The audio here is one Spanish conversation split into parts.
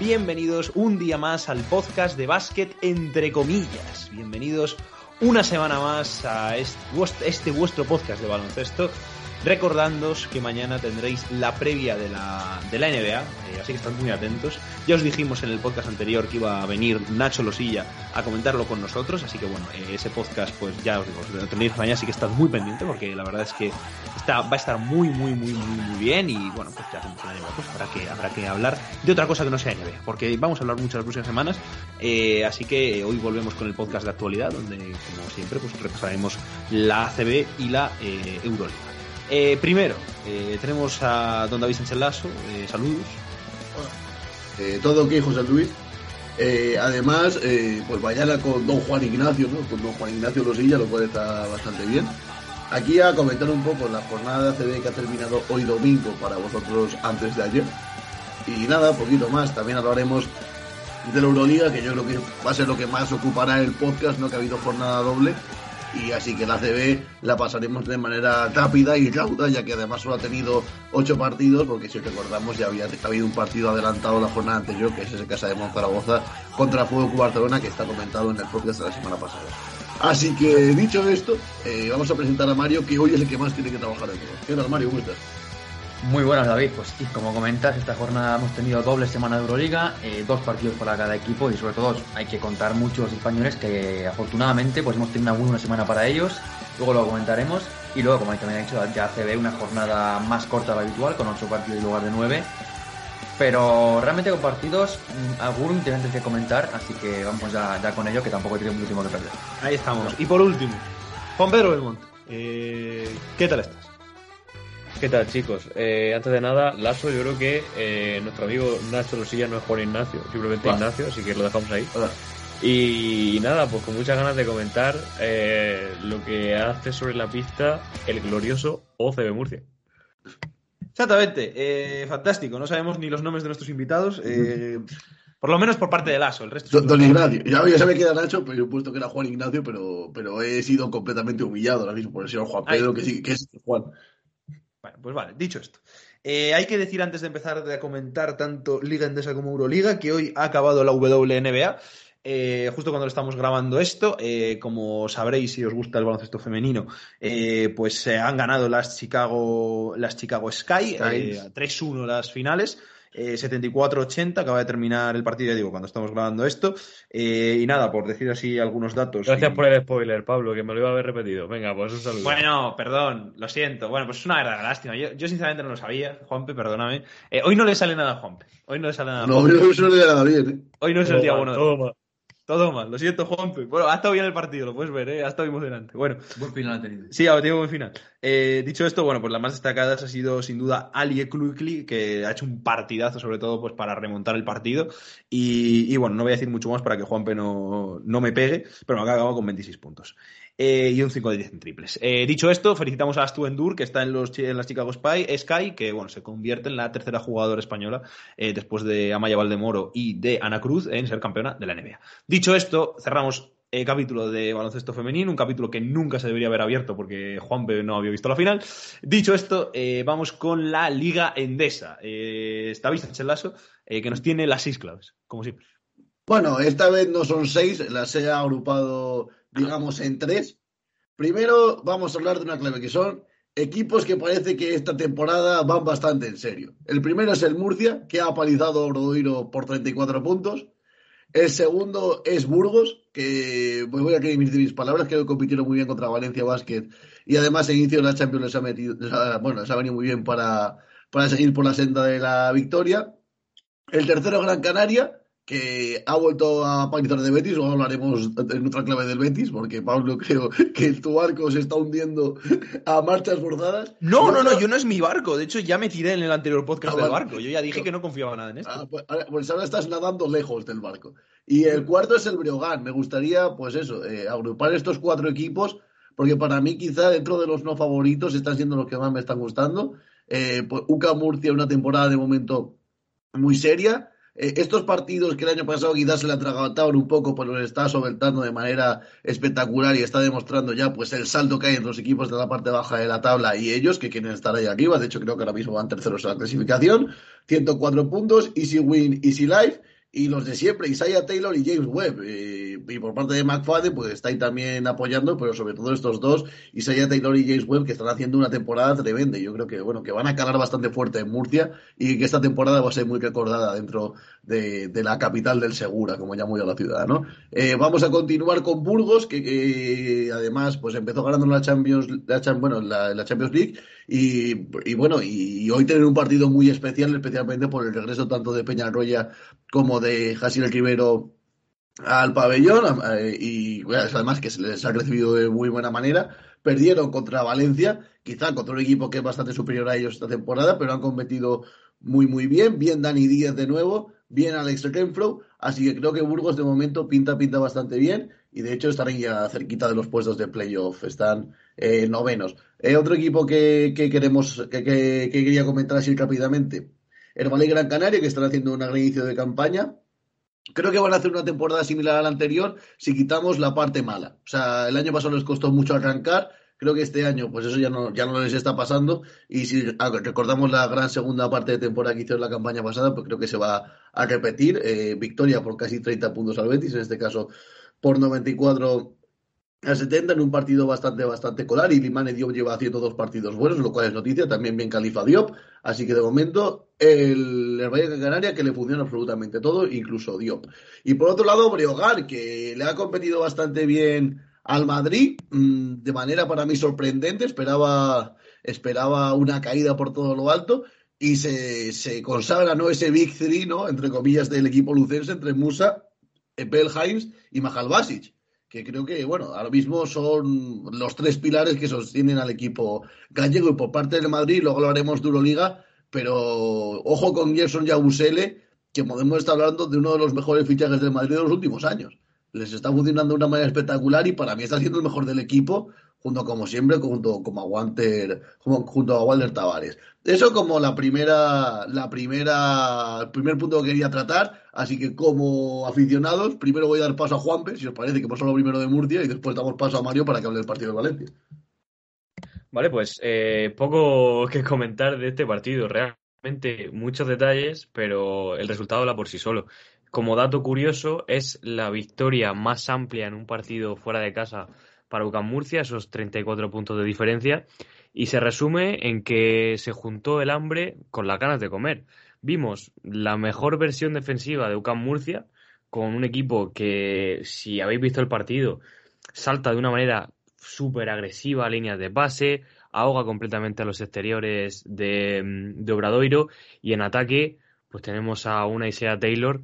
Bienvenidos un día más al podcast de básquet entre comillas. Bienvenidos una semana más a este, este vuestro podcast de baloncesto. Recordándoos que mañana tendréis la previa de la, de la NBA, eh, así que estad muy atentos. Ya os dijimos en el podcast anterior que iba a venir Nacho Losilla a comentarlo con nosotros, así que bueno, eh, ese podcast pues ya os digo, lo tendréis mañana, así que estad muy pendiente porque la verdad es que está, va a estar muy, muy, muy, muy, muy bien y bueno, pues ya hacemos la NBA, pues habrá que, habrá que hablar de otra cosa que no sea NBA, porque vamos a hablar mucho las próximas semanas, eh, así que hoy volvemos con el podcast de actualidad, donde como siempre pues repasaremos la ACB y la eh, Euroliga. Eh, primero, eh, tenemos a don David Sánchez Lasso, eh, saludos. Eh, todo ok, José Luis. Eh, además, pues mañana con don Juan Ignacio, ¿no? Con don Juan Ignacio Rosilla, lo cual está bastante bien. Aquí a comentar un poco la jornada de que ha terminado hoy domingo para vosotros antes de ayer. Y nada, poquito más. También hablaremos de la Euroliga, que yo creo que va a ser lo que más ocupará el podcast, ¿no? Que ha habido jornada doble. Y así que la ACB la pasaremos de manera rápida y rauda, ya que además solo ha tenido ocho partidos, porque si recordamos ya había habido un partido adelantado la jornada anterior, que es ese Casa de Monzaragoza contra Fuego Barcelona, que está comentado en el podcast de la semana pasada. Así que dicho esto, eh, vamos a presentar a Mario, que hoy es el que más tiene que trabajar en todo. ¿Qué tal, Mario? ¿Cómo estás? Muy buenas, David. Pues como comentas, esta jornada hemos tenido doble semana de Euroliga, eh, dos partidos para cada equipo y sobre todo hay que contar mucho los españoles que afortunadamente pues hemos tenido una semana para ellos. Luego lo comentaremos y luego, como también he dicho, ya se ve una jornada más corta de lo habitual con ocho partidos en lugar de nueve. Pero realmente con partidos, mm, algunos interesantes que comentar, así que vamos ya, ya con ello, que tampoco tiene mucho tiempo que perder. Ahí estamos. Y por último, Juan Pedro Belmont, eh, ¿qué tal estás? ¿Qué tal, chicos? Eh, antes de nada, Lasso, yo creo que eh, nuestro amigo Nacho Losilla no es Juan Ignacio, simplemente Vale. Ignacio, así que lo dejamos ahí. Hola. Y, nada, pues con muchas ganas de comentar eh, lo que hace sobre la pista el glorioso OCB Murcia. Exactamente, eh, fantástico. No sabemos ni los nombres de nuestros invitados, eh, por lo menos por parte de Lasso. El resto Don, Ignacio. Ya, ya sabía que era Nacho, pero yo he puesto que era Juan Ignacio, pero, pero he sido completamente humillado ahora mismo por el señor Juan Ay. Pedro, que sí, que es Juan. Bueno, pues vale, dicho esto. Eh, hay que decir antes de empezar a comentar tanto Liga Endesa como Euroliga que hoy ha acabado la WNBA. Eh, justo cuando estamos grabando esto, eh, como sabréis si os gusta el baloncesto femenino, eh, pues se han ganado las Chicago, las Chicago Sky, Skies. eh, 3-1 las finales. Eh, 74-80, acaba de terminar el partido, ya digo, cuando estamos grabando esto. Eh, y nada, por decir así algunos datos. Gracias y- por el spoiler, Pablo, que me lo iba a haber repetido. Venga, pues un saludo. Bueno, perdón, lo siento. Bueno, pues es una verdadera lástima. Yo, yo sinceramente no lo sabía, Juanpe, perdóname. Eh, hoy no le sale nada a Juanpe. Hoy no le sale nada a No, Juanpe. no, le da bien, ¿eh? Hoy no es el día bueno. Todo mal. Lo siento, Juanpe. Bueno, ha estado bien el partido, lo puedes ver, ¿eh? Ha estado emocionante. Bueno, Buen final ha tenido. sí, ha tenido buen final. Eh, dicho esto, bueno, pues las más destacadas ha sido sin duda Ali Eklukli, que ha hecho un partidazo, sobre todo pues para remontar el partido. Y, y, bueno, no voy a decir mucho más para que Juanpe no, no me pegue, pero me ha acabado con 26 puntos. Eh, y un 5 de 10 en triples. Eh, dicho esto, felicitamos a Astu Endur, que está en, los, en las Chicago Spy, Sky, que bueno, se convierte en la tercera jugadora española eh, después de Amaya Valdemoro y de Ana Cruz en ser campeona de la NBA. Dicho esto, cerramos el capítulo de baloncesto femenino, un capítulo que nunca se debería haber abierto porque Juanpe no había visto la final. Dicho esto, eh, vamos con la Liga Endesa. Eh, está Lasso, eh, que nos tiene las seis claves, como siempre. Bueno, esta vez no son seis, las he agrupado, digamos, en tres. Primero vamos a hablar de una clave que son equipos que parece que esta temporada van bastante en serio. El primero es el Murcia, que ha apalizado a Obradoiro por 34 puntos. El segundo es Burgos, que pues voy a que mis palabras, que compitieron muy bien contra Valencia Basket y además en inicio de la Champions les ha metido, bueno, les ha venido muy bien para, para seguir por la senda de la victoria. El tercero, Gran Canaria, que ha vuelto a parizar de Betis, o hablaremos en otra clave del Betis, porque Pablo creo que tu barco se está hundiendo a marchas forzadas. No, no, no, yo no es mi barco, de hecho ya me tiré en el anterior podcast ah, del barco, yo ya dije que no confiaba nada en esto. Ah, pues, pues, ahora estás nadando lejos del barco. Y el cuarto es el Breogán, me gustaría, pues eso, eh, agrupar estos cuatro equipos, porque para mí quizá dentro de los no favoritos están siendo los que más me están gustando. Eh, pues, UCA Murcia, una temporada de momento muy seria eh, estos partidos que el año pasado quizás se le atragantaban un poco, pues los está solventando de manera espectacular y está demostrando ya pues el salto que hay entre los equipos de la parte baja de la tabla y ellos que quieren estar ahí arriba. De hecho, creo que ahora mismo van terceros en la clasificación. 104 puntos, easy win, easy life y los de siempre, Isaiah Taylor y James Webb. Eh, y por parte de McFadden, pues está ahí también apoyando, pero sobre todo estos dos, Isaiah Taylor y James Webb, que están haciendo una temporada tremenda. Yo creo que, bueno, que van a calar bastante fuerte en Murcia y que esta temporada va a ser muy recordada dentro de, la capital del Segura, como llamo yo a la ciudad, ¿no? Eh, vamos a continuar con Burgos, que, además, pues empezó ganando la Champions, la, bueno, la, la Champions League y, bueno, y, hoy tener un partido muy especial, especialmente por el regreso tanto de Peñarroya como de Jasil Rivero al pabellón eh, y además que se les ha recibido de muy buena manera. Perdieron contra Valencia, quizá contra un equipo que es bastante superior a ellos esta temporada, pero han competido muy muy bien. Bien Dani Díaz de nuevo, bien Alex Renfro, así que creo que Burgos de momento pinta pinta bastante bien y de hecho están ya cerquita de los puestos de playoff, están eh, novenos. Eh, otro equipo que, queremos, que, quería comentar así rápidamente, el Valle Gran Canaria, que están haciendo un gran de campaña. Creo que van a hacer una temporada similar a la anterior si quitamos la parte mala. O sea, el año pasado les costó mucho arrancar, creo que este año pues eso ya no, ya no les está pasando y si recordamos la gran segunda parte de temporada que hicieron la campaña pasada, pues creo que se va a repetir. Eh, victoria por casi 30 puntos al Betis, en este caso por 94 a 70 en un partido bastante, bastante colar y Limane Diop lleva haciendo dos partidos buenos, lo cual es noticia, también bien Califa Diop, así que de momento el, el Valle de Canaria que le funciona absolutamente todo, incluso Diop. Y por otro lado, Breogar, que le ha competido bastante bien al Madrid, mm, de manera para mí sorprendente, esperaba, esperaba una caída por todo lo alto, y se, se consagra ¿no? ese Big Three, ¿no? entre comillas, del equipo lucense, entre Musa Heinz y Mahal Basic, que creo que, bueno, ahora mismo son los tres pilares que sostienen al equipo gallego y por parte del Madrid, luego lo haremos de Euroliga, pero ojo con Gerson Yabusele, que podemos estar hablando de uno de los mejores fichajes del Madrid de los últimos años. Les está funcionando de una manera espectacular y para mí está siendo el mejor del equipo junto como siempre, junto, como a Walter, junto a Walter Tavares. Eso como la primera, la primera, el primer punto que quería tratar. Así que como aficionados, primero voy a dar paso a Juanpe, si os parece que hemos hablado primero de Murcia, y después damos paso a Mario para que hable del partido de Valencia. Vale, pues eh, poco que comentar de este partido. Realmente muchos detalles, pero el resultado habla por sí solo. Como dato curioso, es la victoria más amplia en un partido fuera de casa para UCAM Murcia, esos 34 puntos de diferencia, y se resume en que se juntó el hambre con las ganas de comer. Vimos la mejor versión defensiva de UCAM Murcia, con un equipo que, si habéis visto el partido, salta de una manera súper agresiva a líneas de base, ahoga completamente a los exteriores de, de, Obradoiro y en ataque pues tenemos a una Isaiah Taylor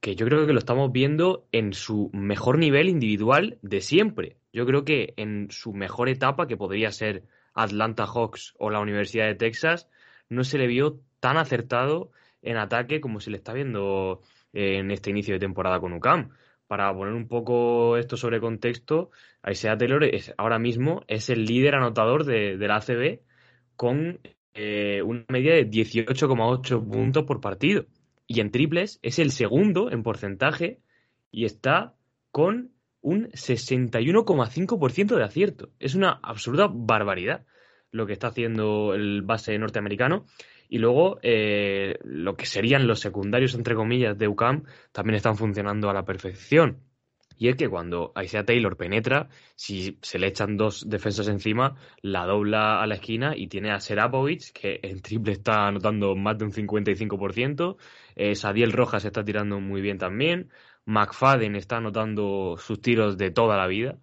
que yo creo que lo estamos viendo en su mejor nivel individual de siempre. Yo creo que en su mejor etapa, que podría ser Atlanta Hawks o la Universidad de Texas, no se le vio tan acertado en ataque como se le está viendo en este inicio de temporada con UCAM. Para poner un poco esto sobre contexto, Isaiah Taylor es, ahora mismo es el líder anotador de, la ACB con eh, una media de 18,8 puntos por partido. Y en triples es el segundo en porcentaje y está con un 61,5% de acierto. Es una absoluta barbaridad lo que está haciendo el base norteamericano. Y luego eh, lo que serían los secundarios, entre comillas, de UCAM también están funcionando a la perfección. Y es que cuando Isaiah Taylor penetra, si se le echan dos defensas encima, la dobla a la esquina y tiene a Serapovic, que en triple está anotando más de un 55%. Eh, Sadiel Rojas está tirando muy bien también. McFadden está anotando sus tiros de toda la vida.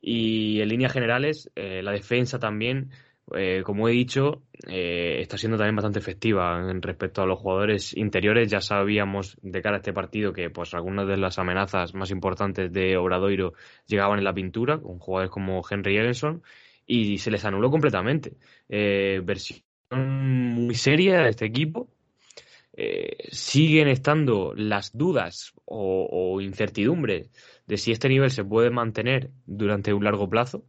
Y en líneas generales, eh, la defensa también, eh, como he dicho, eh, está siendo también bastante efectiva en respecto a los jugadores interiores. Ya sabíamos de cara a este partido que pues algunas de las amenazas más importantes de Obradoiro llegaban en la pintura, con jugadores como Henry Ellenson, y se les anuló completamente. versión muy seria de este equipo. siguen estando las dudas o incertidumbres de si este nivel se puede mantener durante un largo plazo.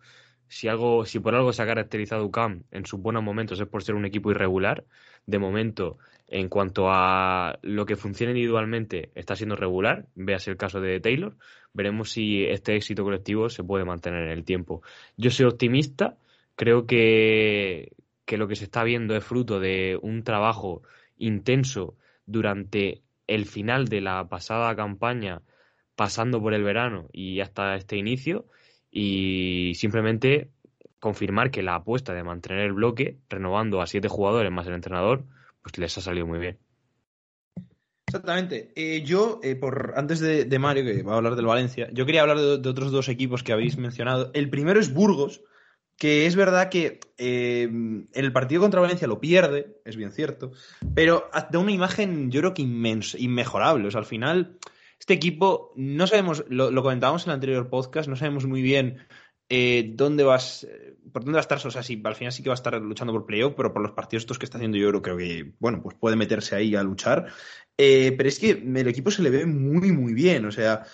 Si, algo, si por algo se ha caracterizado UCAM en sus buenos momentos es por ser un equipo irregular, de momento, en cuanto a lo que funciona individualmente, está siendo regular. Véase el caso de Taylor. Veremos si este éxito colectivo se puede mantener en el tiempo. Yo soy optimista. Creo que, que lo que se está viendo es fruto de un trabajo intenso durante el final de la pasada campaña pasando por el verano y hasta este inicio y simplemente confirmar que la apuesta de mantener el bloque, renovando a siete jugadores más el entrenador, pues les ha salido muy bien. Exactamente. Eh, yo, eh, por antes de, Mario, que va a hablar del Valencia, yo quería hablar de, otros dos equipos que habéis mencionado. El primero es Burgos, que es verdad que eh, el partido contra Valencia lo pierde, es bien cierto, pero da una imagen, yo creo que inmensa, inmejorable. O sea, al final este equipo, no sabemos, lo, comentábamos en el anterior podcast, no sabemos muy bien eh, dónde vas, eh, por dónde va a estar. O sea, si al final sí que va a estar luchando por playoff, pero por los partidos estos que está haciendo yo creo que, bueno, pues puede meterse ahí a luchar. Eh, pero es que el equipo se le ve muy, muy bien. O sea,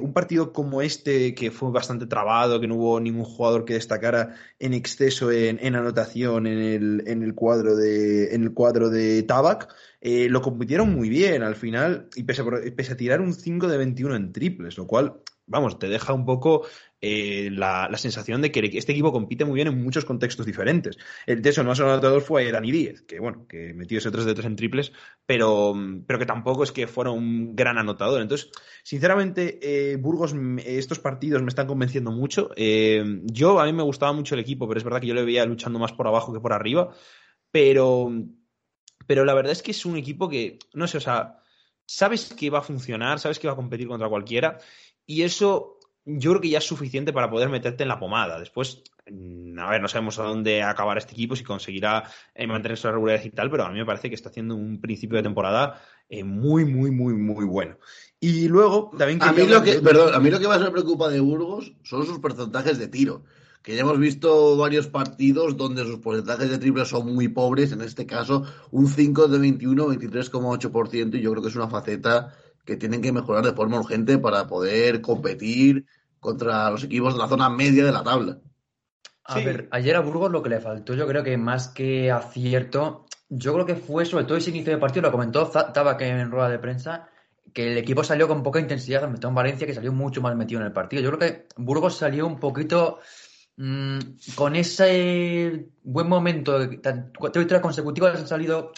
un partido como este, que fue bastante trabado, que no hubo ningún jugador que destacara en exceso en, anotación en el, en el, cuadro de, en el cuadro de Tabac, eh, lo compitieron muy bien al final, y pese a, tirar un 5 de 21 en triples, lo cual, vamos, te deja un poco eh, la, sensación de que este equipo compite muy bien en muchos contextos diferentes. El de eso, más anotador fue Dani Díez, que bueno, que metió ese 3 de 3 en triples, pero, pero que tampoco es que fuera un gran anotador. Entonces, sinceramente, eh, Burgos, estos partidos me están convenciendo mucho. yo, a mí me gustaba mucho el equipo, pero es verdad que yo le veía luchando más por abajo que por arriba. Pero, pero la verdad es que es un equipo que, no sé, o sea, sabes que va a funcionar, sabes que va a competir contra cualquiera, y eso yo creo que ya es suficiente para poder meterte en la pomada. Después, mm, a ver, no sabemos a dónde acabará este equipo, si conseguirá eh, mantener su regularidad y tal, pero a mí me parece que está haciendo un principio de temporada eh, muy, muy, muy, muy bueno. Y luego también a mí lo que, perdón, a mí lo que más me preocupa de Burgos son sus porcentajes de tiro que ya hemos visto varios partidos donde sus porcentajes de triple son muy pobres, en este caso un 5 de 21, 23,8%, y yo creo que es una faceta que tienen que mejorar de forma urgente para poder competir contra los equipos de la zona media de la tabla. A ver, ayer a Burgos lo que le faltó, yo creo que más que acierto, yo creo que fue sobre todo ese inicio de partido, lo comentó que en rueda de prensa, que el equipo salió con poca intensidad, metió en Valencia, que salió mucho más metido en el partido. Yo creo que Burgos salió un poquito Mm, con ese buen momento, tres victorias consecutivas han salido,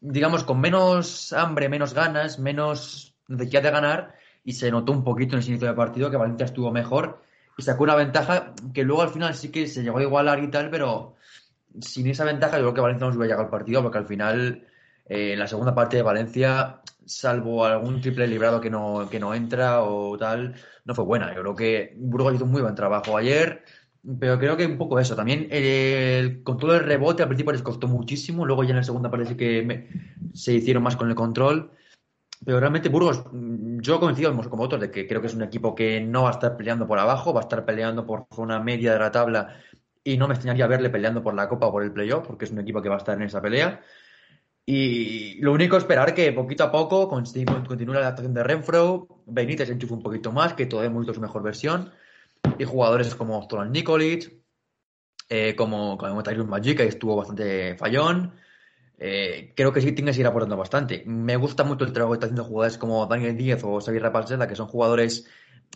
digamos, con menos hambre, menos ganas, menos necesidad de ganar y se notó un poquito en el inicio del partido que Valencia estuvo mejor y sacó una ventaja que luego al final sí que se llegó a igualar y tal, pero sin esa ventaja yo creo que Valencia no se hubiera llegado al partido porque al final eh, en la segunda parte de Valencia, salvo algún triple librado que no, que no entra o tal, no fue buena. Yo creo que Burgos hizo un muy buen trabajo ayer pero creo que un poco eso. También el control del rebote al principio les costó muchísimo. Luego ya en la segunda parece que se hicieron más con el control. Pero realmente Burgos, yo he convencido como otros de que creo que es un equipo que no va a estar peleando por abajo, va a estar peleando por zona media de la tabla y no me extrañaría verle peleando por la Copa o por el playoff, porque es un equipo que va a estar en esa pelea. Y lo único es esperar que poquito a poco continúe la adaptación de Renfro, Benítez enchufe un poquito más, que todo mucho su mejor versión y jugadores como Stolan Nikolic, eh, como, como Tyrone Magic, que estuvo bastante fallón. Eh, creo que sí tiene que seguir aportando bastante. Me gusta mucho el trabajo que está haciendo jugadores como Daniel Díaz o Xavier Rapalcela, que son jugadores,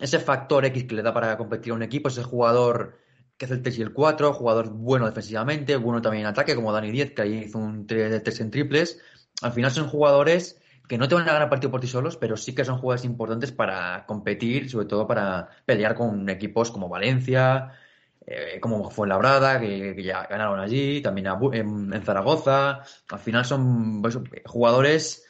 ese factor X que le da para competir a un equipo, ese jugador que hace el 3 y el 4, jugador bueno defensivamente, bueno también en ataque, como Dani Díaz, que ahí hizo un 3, 3 en triples. Al final son jugadores que no te van a ganar partido por ti solos, pero sí que son jugadores importantes para competir, sobre todo para pelear con equipos como Valencia, eh, como Fuenlabrada, que, que ya ganaron allí, también en, Zaragoza. Al final son pues, jugadores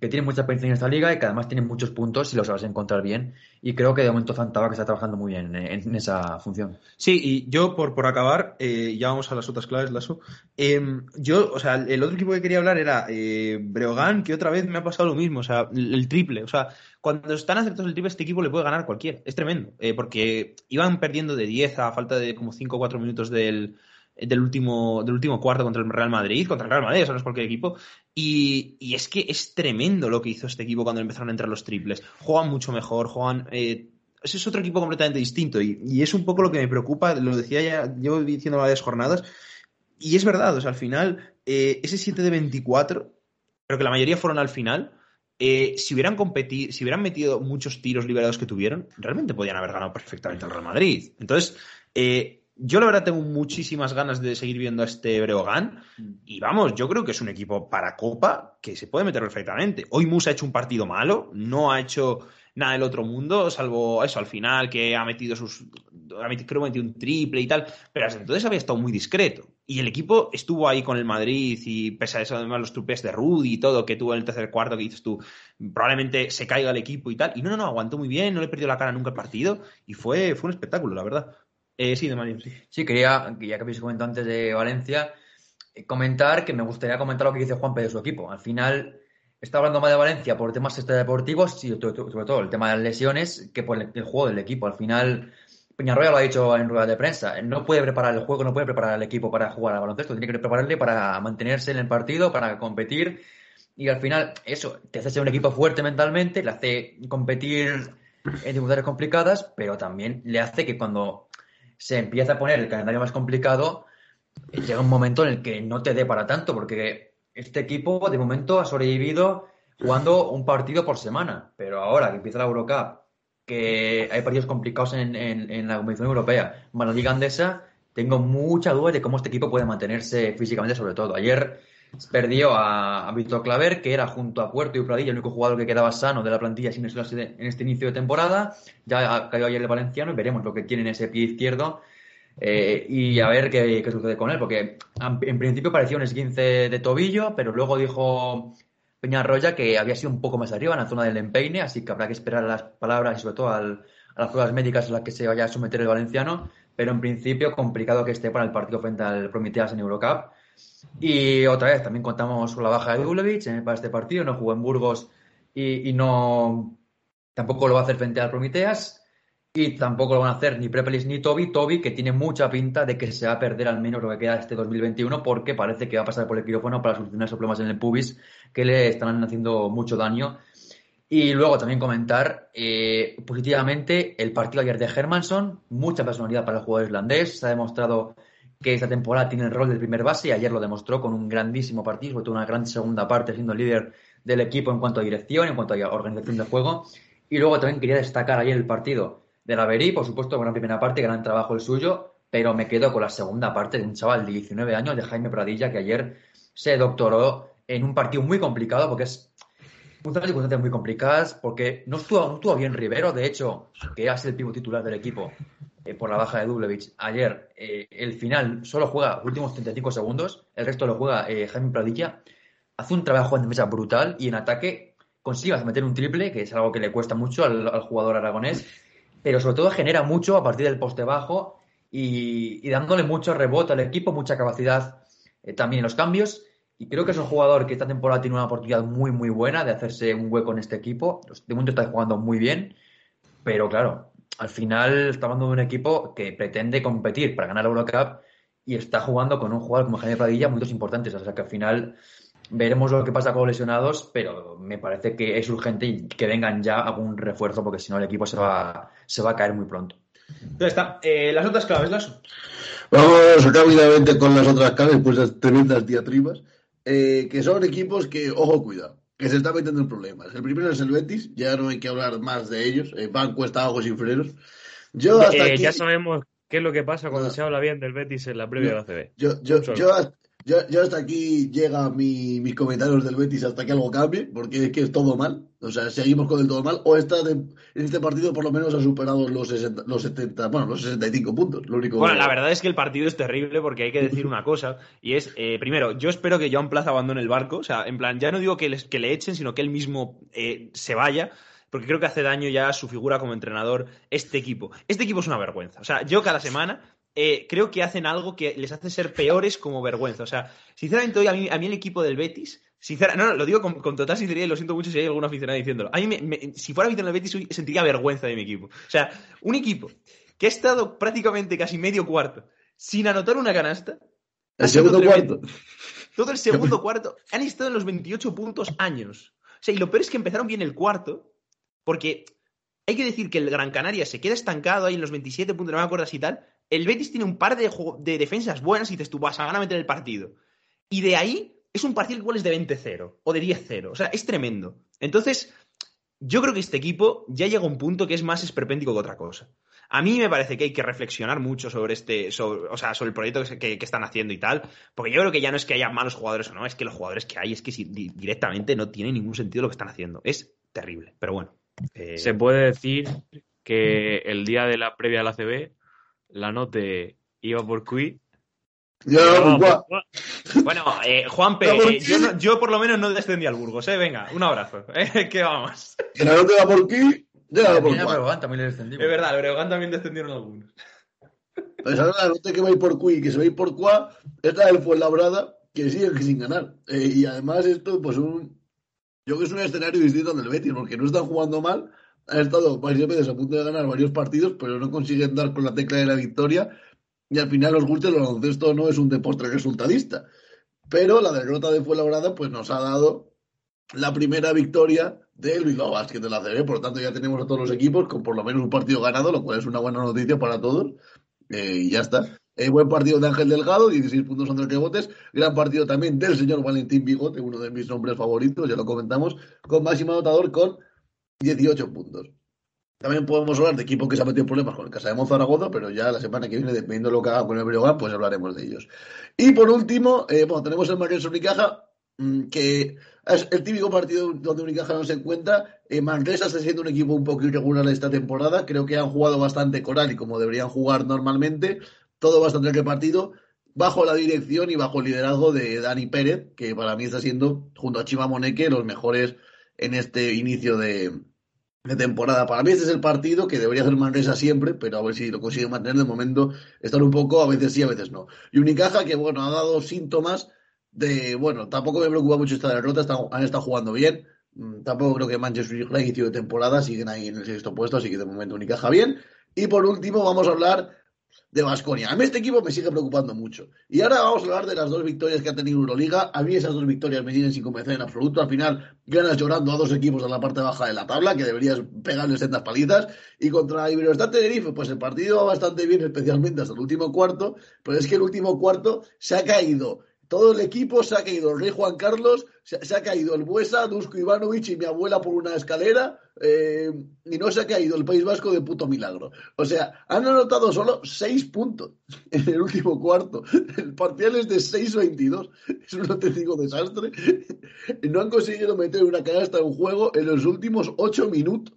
que tiene mucha experiencia en esta liga y que además tiene muchos puntos y los a encontrar bien. Y creo que de momento Zantaba que está trabajando muy bien en, esa función. Sí, y yo por, por acabar, eh, ya vamos a las otras claves, Lasso. Em, yo, o sea, el otro equipo que quería hablar era eh, Breogán, que otra vez me ha pasado lo mismo, o sea, el triple. O sea, cuando están acertados el triple, este equipo le puede ganar cualquiera. Es tremendo, eh, porque iban perdiendo de 10 a falta de como 5 o 4 minutos del del último, del último cuarto contra el Real Madrid, contra el Real Madrid, eso no es cualquier equipo. Y, y, es que es tremendo lo que hizo este equipo cuando empezaron a entrar los triples. Juegan mucho mejor, juegan. Eh, ese es otro equipo completamente distinto y, y, es un poco lo que me preocupa, lo decía ya, llevo diciendo varias jornadas, y es verdad, o sea, al final, eh, ese 7 de 24, pero que la mayoría fueron al final, eh, si hubieran competido, si hubieran metido muchos tiros liberados que tuvieron, realmente podían haber ganado perfectamente al Real Madrid. Entonces, eh, yo la verdad tengo muchísimas ganas de seguir viendo a este Breogán y vamos, yo creo que es un equipo para Copa que se puede meter perfectamente. Hoy Musa ha hecho un partido malo, no ha hecho nada del otro mundo, salvo eso al final que ha metido sus creo que metido un triple y tal, pero hasta entonces había estado muy discreto. Y el equipo estuvo ahí con el Madrid y pese a eso además los triples de Rudy y todo que tuvo en el tercer cuarto que dices tú, probablemente se caiga el equipo y tal. Y no, no, no, aguantó muy bien, no le perdió la cara nunca el partido y fue, fue un espectáculo, la verdad. Eh, sí, de Mario, sí. Quería, ya que habéis comentado antes de Valencia, eh, comentar que me gustaría comentar lo que dice Juan de su equipo. Al final, está hablando más de Valencia por temas deportivos y sobre todo el tema de las lesiones que por el, juego del equipo. Al final, Peñarroya lo ha dicho en rueda de prensa, no puede preparar el juego, no puede preparar el equipo para jugar al baloncesto, tiene que prepararle para mantenerse en el partido, para competir. Y al final, eso te hace ser un equipo fuerte mentalmente, le hace competir en dificultades complicadas, pero también le hace que cuando se empieza a poner el calendario más complicado, llega un momento en el que no te dé para tanto, porque este equipo de momento ha sobrevivido jugando un partido por semana, pero ahora que empieza la Eurocup, que hay partidos complicados en, la competición europea, más la Liga Andesa, tengo mucha duda de cómo este equipo puede mantenerse físicamente, sobre todo. Ayer perdió a, Víctor Claver, que era junto a Puerto y Pradilla el único jugador que quedaba sano de la plantilla sin en este inicio de temporada. Ya caído ayer el valenciano y veremos lo que tiene en ese pie izquierdo eh, y a ver qué, sucede con él, porque en principio parecía un esguince de tobillo, pero luego dijo Peñarroya que había sido un poco más arriba, en la zona del empeine, así que habrá que esperar a las palabras y sobre todo a las pruebas médicas a las que se vaya a someter el valenciano, pero en principio complicado que esté para el partido frente al Prometeas en Eurocup y otra vez, también contamos con la baja de Dulevich eh, para este partido, no jugó en Burgos y, no tampoco lo va a hacer frente al Promiteas. Y tampoco lo van a hacer ni Prepelis ni Toby. Toby, que tiene mucha pinta de que se va a perder al menos lo que queda este 2021, porque parece que va a pasar por el quirófano para solucionar esos problemas en el pubis que le están haciendo mucho daño. Y luego también comentar eh, positivamente el partido ayer de Hermanson, mucha personalidad para el jugador islandés. Se ha demostrado que esta temporada tiene el rol del primer base y ayer lo demostró con un grandísimo partido, sobre todo una gran segunda parte, siendo el líder del equipo en cuanto a dirección, en cuanto a organización de juego. Y luego también quería destacar ayer el partido de la Verí, por supuesto, gran primera parte, gran trabajo el suyo, pero me quedo con la segunda parte de un chaval de 19 años, de Jaime Pradilla, que ayer se doctoró en un partido muy complicado, porque es unas circunstancias muy complicadas, porque no estuvo, no estuvo bien Rivero, de hecho, que es el pivo titular del equipo, eh, por la baja de Dublevich. Ayer, eh, el final solo juega últimos 35 segundos, el resto lo juega eh, Jaime Pradilla. Hace un trabajo en defensa brutal y en ataque consigue meter un triple, que es algo que le cuesta mucho al, jugador aragonés, pero sobre todo genera mucho a partir del poste bajo y, dándole mucho rebote al equipo, mucha capacidad también en los cambios. Y creo que es un jugador que esta temporada tiene una oportunidad muy, muy buena de hacerse un hueco en este equipo. De momento está jugando muy bien, pero claro, al final está hablando de un equipo que pretende competir para ganar la Eurocup y está jugando con un jugador como Jaime Padilla muy importantes. O sea que al final veremos lo que pasa con los lesionados, pero me parece que es urgente que vengan ya algún refuerzo porque si no el equipo se va, se va a caer muy pronto. ¿Dónde está? Eh, las otras claves, las. Vamos rápidamente con las otras claves, pues las tremendas diatribas, eh, que son equipos que, ojo, cuidado que se está metiendo en problemas. El primero es el Betis, ya no hay que hablar más de ellos. Eh, van cuesta ojos sin frenos. Yo hasta eh, Ya sabemos qué es lo que pasa cuando se habla bien del Betis en la previa de la CB. Yo, yo, yo, ya, ya hasta aquí llega mi, mis comentarios del Betis hasta que algo cambie, porque es que es todo mal. O sea, seguimos con el todo mal. O está de- en este partido por lo menos ha superado los, 60 los 70, bueno, los 65 puntos. Lo único Bueno, la verdad es que el partido es terrible porque hay que decir una cosa, y es, eh, primero, yo espero que Joan Plaza abandone el barco, o sea, en plan, ya no digo que, les- que le echen, sino que él mismo eh, se vaya, porque creo que hace daño ya a su figura como entrenador este equipo. Este equipo es una vergüenza, o sea, yo cada semana eh, creo que hacen algo que les hace ser peores como vergüenza, o sea, sinceramente hoy a mí, a mí el equipo del Betis... Sincera, no, no, lo digo con, con total sinceridad y lo siento mucho si hay algún aficionado diciéndolo. A mí, me- me- si fuera aficionado del Betis, hoy sentiría vergüenza de mi equipo. O sea, un equipo que ha estado prácticamente casi medio cuarto sin anotar una canasta. El segundo tremendo. cuarto. Todo el segundo cuarto. Han estado en los 28 puntos años. O sea, y lo peor es que empezaron bien el cuarto, porque hay que decir que el Gran Canaria se queda estancado ahí en los 27 puntos, no me acuerdo si tal. El Betis tiene un par de, de defensas buenas y dices tú vas a ganar a meter el partido. Y de ahí es un partido igual es de 20-0 o de 10-0. O sea, es tremendo. Entonces, yo creo que este equipo ya llega a un punto que es más esperpéntico que otra cosa. A mí me parece que hay que reflexionar mucho sobre este, sobre, o sea, sobre el proyecto que, que- están haciendo y tal, porque yo creo que ya no es que haya malos jugadores o no, es que los jugadores que hay es que directamente no tiene ningún sentido lo que están haciendo. Es terrible, pero bueno. eh, Se puede decir que el día de la previa a la CB, la note iba por Cui. Ya, iba pues, por guau. Cui. Bueno, eh, Juanpe, ¿Pero por eh, yo, no- yo por lo menos no descendí al Burgos, ¿eh? Venga, un abrazo. ¿eh? Que vamos. Que la nota va por por pero Van también le descendimos. Es verdad, el Breogán también descendieron algunos. Pues ahora la nota que va a ir por Cui, que se va a ir por Cuá, es la del Fuenlabrada, que sigue sin ganar. Eh, y además esto, pues un... Yo creo que es un escenario distinto del Betis, porque no están jugando mal, han estado varias veces a punto de ganar varios partidos, pero no consiguen dar con la tecla de la victoria, y al final os guste el baloncesto no es un deporte resultadista. Pero la derrota de Fuenlabrada, pues nos ha dado la primera victoria del Bilbao Basket de la CB, por lo tanto ya tenemos a todos los equipos con por lo menos un partido ganado, lo cual es una buena noticia para todos. Eh, y ya está. Eh, buen partido de Ángel Delgado, 16 puntos entre rebotes. Gran partido también del señor Valentín Bigote, uno de mis nombres favoritos, ya lo comentamos, con máximo anotador con 18 puntos. También podemos hablar de equipo que se ha metido problemas con el Casa de Zaragoza, pero ya la semana que viene, dependiendo de lo que haga con el Breogán, pues hablaremos de ellos. Y por último, eh, bueno, tenemos el Manresa Unicaja, mm, que es el típico partido donde Unicaja no se encuentra. Eh, Manresa está siendo un equipo un poco irregular esta temporada. Creo que han jugado bastante coral y como deberían jugar normalmente. Todo bastante repartido. Bajo la dirección y bajo el liderazgo de Dani Pérez, que para mí está siendo, junto a Chima Moneque, los mejores en este inicio de, de temporada. Para mí este es el partido que debería hacer Manresa siempre, pero a ver si lo consigue mantener. De momento están un poco, a veces sí, a veces no. Y Unicaja, que bueno, ha dado síntomas de, bueno, tampoco me preocupa mucho esta derrota, están, han estado jugando bien. Mm, Tampoco creo que manche su inicio de temporada, siguen ahí en el sexto puesto, así que de momento Unicaja bien. Y por último vamos a hablar de Vasconia. A mí este equipo me sigue preocupando mucho. Y ahora vamos a hablar de las dos victorias que ha tenido Euroliga. A mí esas dos victorias me siguen sin convencer en absoluto. Al final ganas llorando a dos equipos en la parte baja de la tabla, que deberías pegarles sendas palizas. Y contra Iberostar Tenerife, pues el partido va bastante bien, especialmente hasta el último cuarto. Pero es que el último cuarto se ha caído. Todo el equipo se ha caído. El rey Juan Carlos, se, se ha caído el Buesa, Dusko Ivanovic y mi abuela por una escalera. eh, y no se ha caído el País Vasco de puto milagro. O sea, han anotado solo 6 puntos en el último cuarto. El parcial es de 6-22. Es un auténtico desastre. No han conseguido meter una canasta en un juego en los últimos 8 minutos.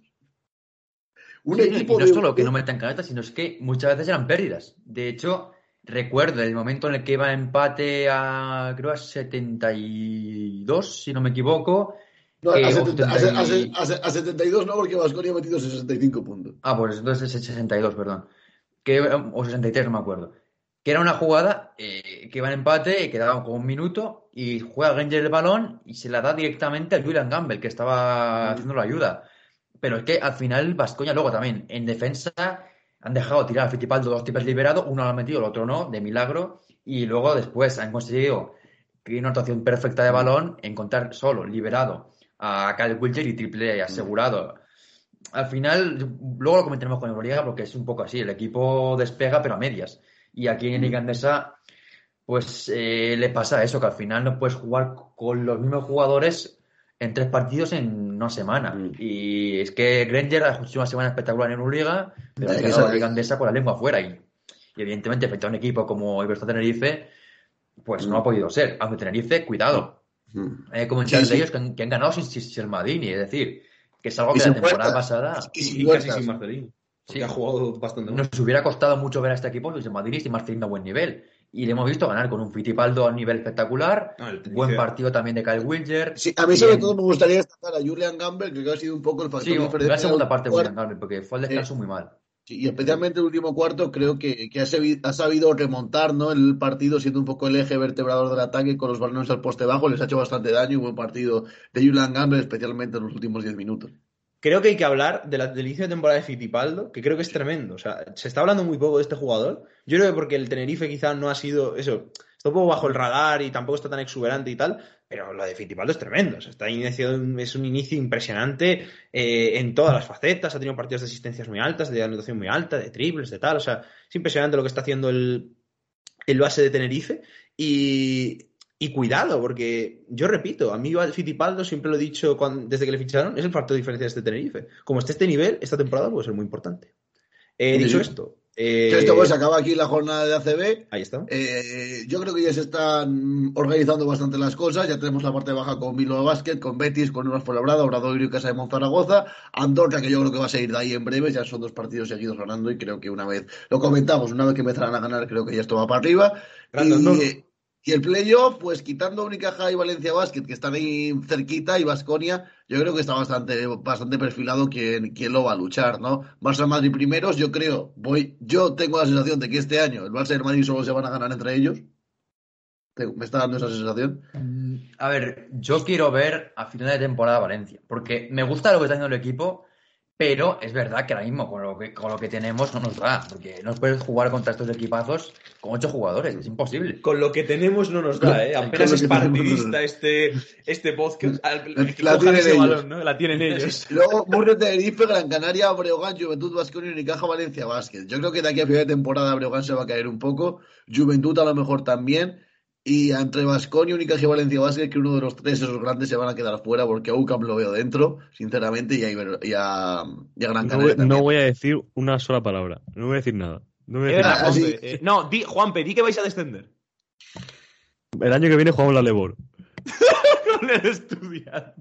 Un Sí, equipo y no de- solo que no metan canetas, sino es que muchas veces eran pérdidas. De hecho, recuerdo el momento en el que iba empate a, creo, a 72, si no me equivoco. No, a, o 70 a 70 se- y- a se- a 72 no, porque Vasconia ha metido 65 puntos. Ah, pues entonces es 62, perdón. Que, o 63, no me acuerdo. Que era una jugada eh, que iba en empate, quedaba como un minuto, y juega Granger el balón y se la da directamente a Julian Gamble, que estaba haciendo la ayuda. Pero es que al final Vascoña luego también, en defensa, han dejado tirar a Fittipaldo dos tipos liberados, uno lo ha metido, el otro no, de milagro, y luego después han conseguido que una actuación perfecta de balón, encontrar solo, liberado, a Kyle Wilcher y triple asegurado. Al final, luego lo comentaremos con Euroliga porque es un poco así, el equipo despega pero a medias. Y aquí en Liga Andesa, pues eh, le pasa eso, que al final no puedes jugar con los mismos jugadores en tres partidos en una semana. Mm. Y es que Granger ha hecho una semana espectacular en Euroliga, pero ha Sí, quedado que la Liga Andesa con la lengua afuera. Y, y evidentemente, frente a un equipo como Iberostar Tenerife, pues no ha podido ser. Aunque Tenerife, cuidado. Mm. Hay comentarios Sí, sí. de ellos que han, que han ganado sin, sin, sin el Madini, es decir, que es algo que la temporada pasada Y Y, sin y casi sin Marcelino. Sí. Sí, ha jugado bastante mal. nos hubiera costado mucho ver a este equipo sin Madini y sin Marcelino a buen nivel. Y le hemos visto ganar con un Fittipaldo a nivel espectacular. Buen partido también de Kyle Wilger. Sí, a mí sobre Bien. todo me gustaría destacar a Julian Gamble, que ha sido un poco el factor Sí, la segunda parte Cuarto- William Garvey, porque fue al descanso muy mal. Sí, y especialmente el último cuarto, creo que, que ha sabido remontar ¿no? el partido, siendo un poco el eje vertebrador del ataque con los balones al poste bajo. Les ha hecho bastante daño y buen partido de Julian Gamble, especialmente en los últimos 10 minutos. Creo que hay que hablar de la, del inicio de temporada de Fittipaldo, que creo que es tremendo. O sea, se está hablando muy poco de este jugador. Yo creo que porque el Tenerife quizá no ha sido eso, está un poco bajo el radar y tampoco está tan exuberante y tal, pero lo de Fittipaldo es tremendo. O sea, está es un inicio impresionante eh, en todas las facetas. Ha tenido partidos de asistencias muy altas, de anotación muy alta, de triples, de tal. O sea, es impresionante lo que está haciendo el, el base de Tenerife. Y, y cuidado, porque yo repito, a mí Fittipaldo siempre lo he dicho cuando- desde que le ficharon, es el factor de diferencia de este Tenerife. Como esté este nivel, esta temporada puede ser muy importante. Eh, Sí, dicho esto, eh, esto pues acaba aquí la jornada de ACB. ahí está. Eh, yo creo que ya se están organizando bastante las cosas. Ya tenemos la parte baja con Bilbao Basket, con Betis, con Unas Fuenlabrada, Obradoiro y Casa de Monzaragoza. Andorra, que yo creo que va a seguir de ahí en breve. Ya son dos partidos seguidos ganando y creo que una vez, lo comentamos, una vez que empezarán a ganar, creo que ya esto va para arriba. Y, Andorra. Y el playoff, pues quitando Unicaja y Valencia Basket, que están ahí cerquita, y Vasconia, yo creo que está bastante, bastante perfilado quién, quién lo va a luchar, ¿no? Barça Madrid primeros, yo creo, voy, yo tengo la sensación de que este año el Barça y Madrid solo se van a ganar entre ellos. Me está dando esa sensación. Mm, A ver, yo quiero ver a final de temporada Valencia, porque me gusta lo que está haciendo el equipo, pero es verdad que ahora mismo con lo que, con lo que tenemos no nos da, porque no puedes jugar contra estos equipazos con ocho jugadores, es imposible. Con lo que tenemos no nos da, ¿eh? Apenas es partidista este, este podcast. Al- La- que la cojan tienen ese ellos. balón, ¿no? La tienen ellos. Luego, Murcia, Tenerife, Gran Canaria, Breogán, Juventud, Vasconia, Unicaja, Valencia, Basket. Yo creo que de aquí a final de temporada Breogán se va a caer un poco. Juventud a lo mejor también. Y entre Vasconia, Unicaja y Valencia Basket, que uno de los tres, esos grandes, se van a quedar fuera, porque a UCAM lo veo dentro, sinceramente, y a, Iber- y a, y a Gran Canaria no voy a decir una sola palabra. No voy a decir nada. No voy a decir nada. así- Juanpe. eh, no, di, Juanpe, di que vais a descender. El año que viene jugamos la Lebor. Con el estudiante.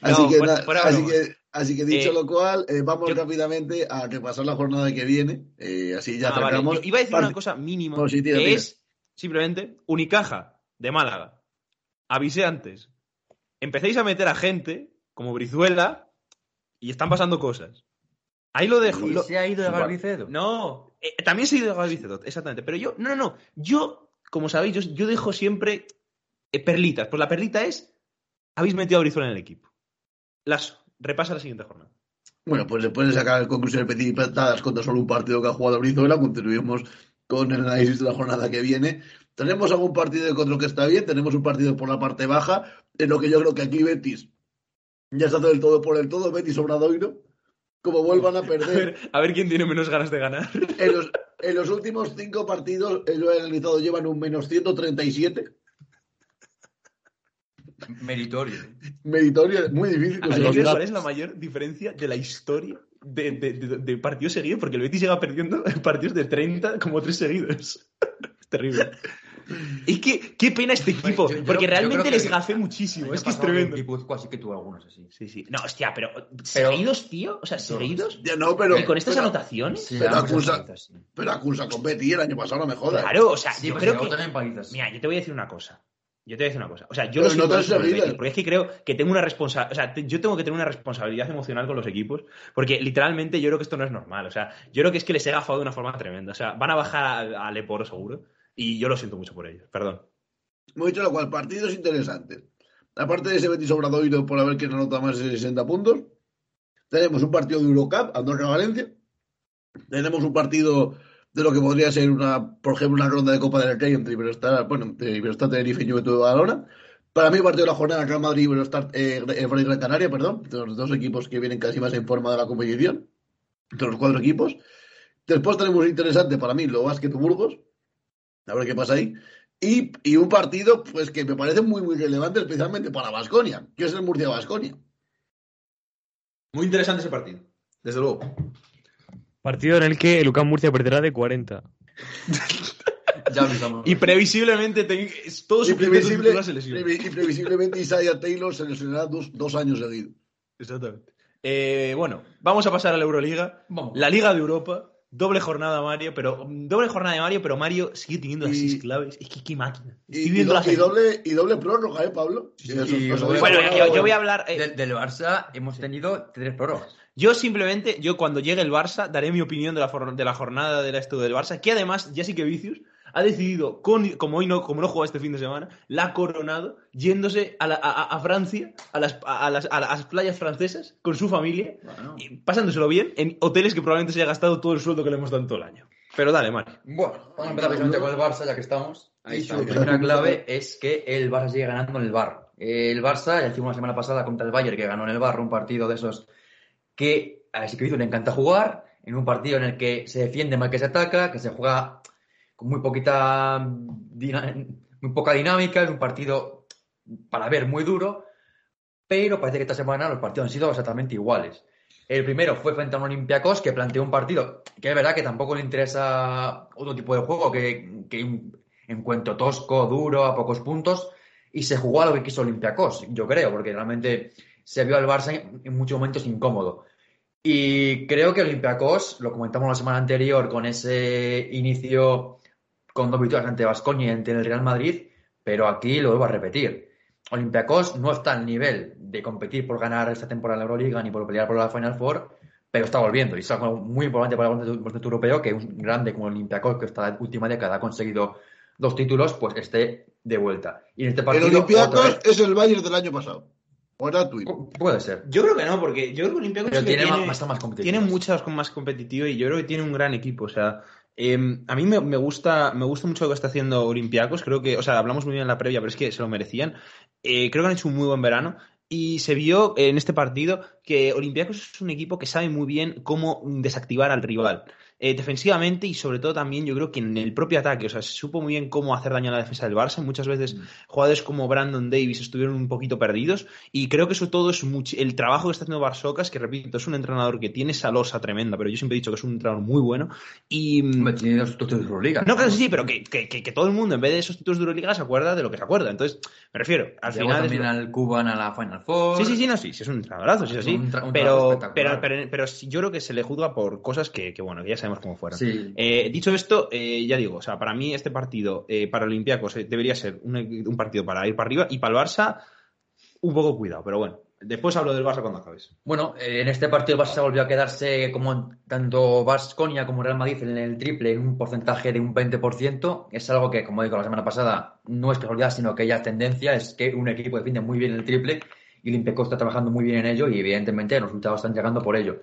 Así, No, que, fuera- na- fuera así, broma. que, así que dicho Eh, lo cual, eh, vamos yo- rápidamente a repasar la jornada que viene. eh, así ya Ah, vale. acercamos. Yo iba a decir Parte- una cosa mínima, No, sí, tira, que tira. es simplemente Unicaja de Málaga. Avisé antes. Empecéis a meter a gente como Brizuela y están pasando cosas. Ahí lo dejo. ¿Y lo- se ha ido de. Galvicedo? No, eh, también se ha ido de Galvicedot, exactamente. Pero yo, no, no, no. Yo, como sabéis, yo, yo dejo siempre eh, perlitas. Pues la perlita es, habéis metido a Brizuela en el equipo. Lasso, repasa la siguiente jornada. Bueno, pues después de sacar conclusiones precipitadas contra solo un partido que ha jugado Brizuela, continuemos con el análisis de la jornada que viene. Tenemos algún partido de control que está bien, tenemos un partido por la parte baja, en lo que yo creo que aquí Betis ya está del todo por el todo, Betis Obradoiro, como vuelvan a A perder ver, a ver quién tiene menos ganas de ganar. en los, en los últimos cinco partidos, lo he analizado, llevan un menos 137, Meritorio. meritorio, muy difícil ¿Alguien conseguir. sabe cuál es la mayor diferencia de la historia de, de, de- de partidos seguidos? Porque el Betis llega perdiendo partidos de 30 como tres seguidos. es terrible. Es que, qué pena este equipo, Yo- yo- porque yo realmente les gafé muchísimo. Es que es tremendo. en Guipúzcoa sí que tuvo algunos así. Sí, sí. No, hostia, pero, Pero- ¿seguidos, tío? O sea, ¿seguidos? Ya no, pero, ¿Y con estas pero, anotaciones? Sí, Pero acusa- palizas, sí. pero acusa con Betis el año pasado, no me jodas. Claro, o sea, Sí, yo creo que... Mira, yo te voy a decir una cosa. Yo te voy a decir una cosa. O sea, yo Pero lo no porque es que creo que tengo una responsabilidad. O sea, te- yo tengo que tener una responsabilidad emocional con los equipos, porque literalmente yo creo que esto no es normal. O sea, yo creo que es que les he gafado de una forma tremenda. O sea, van a bajar a, a Leporo seguro, y yo lo siento mucho por ellos. Perdón. Hemos dicho lo cual, partidos interesantes. Aparte de ese Betis Obradoiro por haber que anota más de 60 puntos, tenemos un partido de Eurocup, Andorra-Valencia. Tenemos un partido de lo que podría ser una, por ejemplo, una ronda de Copa del Rey entre Iberostar, bueno, entre Iberostar Tenerife y Juventud Badalona. Para mí, partido de la jornada, Real Madrid y Iberostar, eh, eh, Gran Canaria, perdón, de los dos equipos que vienen casi más en forma de la competición, de los cuatro equipos. Después tenemos interesante para mí, lo Básquet Burgos, a ver qué pasa ahí. Y, y un partido pues que me parece muy muy relevante, especialmente para Vasconia, que es el Murcia Vasconia. Muy interesante ese partido, desde luego. Partido en el que el UCAM Murcia perderá de 40. Ya. Y previsiblemente ten- todo su previsible- y previsiblemente Isaiah Taylor se lesionará dos, dos años seguidos. Exactamente. Eh, bueno, vamos a pasar a la Euroliga. Vamos. La Liga de Europa. Doble jornada Mario, pero doble jornada de Mario, pero Mario sigue teniendo las Y- seis claves. Es que qué máquina. Estoy Y, y viendo do- y doble, y doble prórroga, ¿eh, Pablo? Sí, Eso- y eso- doble- Bueno, yo, yo voy a hablar. eh, Del, del Barça hemos tenido tres prórrogas. Yo simplemente, yo cuando llegue el Barça, daré mi opinión de la, de la jornada del estudio del Barça, que además, ya sí que Vicius ha decidido, con, como hoy no, como no juega este fin de semana, la ha coronado yéndose a, la- a- a Francia, a las, a, las, a las playas francesas, con su familia, Bueno. y pasándoselo bien en hoteles que probablemente se haya gastado todo el sueldo que le hemos dado en todo el año. Pero dale, Mario. Bueno, vamos a empezar precisamente con el Barça, ya que estamos. Ahí y su primera clave es que el Barça sigue ganando en el Bar. El Barça, ya hicimos la semana pasada contra el Bayern, que ganó en el Bar, un partido de esos que a Escrito le encanta jugar, en un partido en el que se defiende más que se ataca, que se juega con muy poquita muy poca dinámica, es un partido para ver muy duro, pero parece que esta semana los partidos han sido exactamente iguales. El primero fue frente a un Olympiacos que planteó un partido que es verdad que tampoco le interesa otro tipo de juego que, que encuentro tosco, duro, a pocos puntos, y se jugó a lo que quiso Olympiacos, yo creo, porque realmente se vio al Barça en muchos momentos incómodo. Y creo que Olympiacos, lo comentamos la semana anterior con ese inicio con dos victorias ante Vascoña y ante el Real Madrid, pero aquí lo vuelvo a repetir. Olympiacos no está al nivel de competir por ganar esta temporada en la Euroliga ni por pelear por la Final Four, pero está volviendo. Y es algo muy importante para el baloncesto europeo que un grande como Olympiacos, que esta última década ha conseguido dos títulos, pues esté de vuelta. Y en este El partido. Olympiacos es el Bayern del año pasado. O era Puede ser. Yo creo que no, porque yo creo que Olympiacos Pero tiene, tiene, más, más competitivo. tiene muchas con más competitivo y yo creo que tiene un gran equipo. O sea, eh, a mí me, me gusta, me gusta mucho lo que está haciendo Olympiacos. Creo que, o sea, hablamos muy bien en la previa, pero es que se lo merecían. Eh, creo que han hecho un muy buen verano. Y se vio en este partido que Olympiacos es un equipo que sabe muy bien cómo desactivar al rival. Eh, defensivamente y sobre todo también yo creo que en el propio ataque, o sea, se supo muy bien cómo hacer daño a la defensa del Barça. Muchas veces Mm. jugadores como Brandon Davis estuvieron un poquito perdidos y creo que eso todo es much- el trabajo que está haciendo Barsocas, que repito, es un entrenador que tiene esa losa tremenda, pero yo siempre he dicho que es un entrenador muy bueno y... mm, tiene dos títulos de Euroliga. No, claro, sí, pero que, que- que- que todo el mundo, en vez de esos títulos de Euroliga, se acuerda de lo que se acuerda. Entonces, me refiero, al final... es también lo- al Cuban a la Final Four. Sí, sí, sí, no, sí, sí, es un entrenadorazo, sí, es así. Un tra- un trabajo pero, pero, pero, pero yo creo que se le juzga por cosas que, que, bueno, que ya sabemos cómo fueron. Sí. Eh, dicho esto, eh, ya digo, o sea, para mí este partido eh, para Olympiacos eh, debería ser un, un partido para ir para arriba y para el Barça, un poco cuidado, pero bueno. Después hablo del Barça cuando acabes. Bueno, en este partido el Barça volvió a quedarse como tanto Vasconia como Real Madrid en el triple en un porcentaje de un 20%. Es algo que, como digo la semana pasada, no es casualidad, sino que ya es tendencia. Es que un equipo defiende muy bien el triple y Olympiacos está trabajando muy bien en ello y evidentemente los resultados están llegando por ello.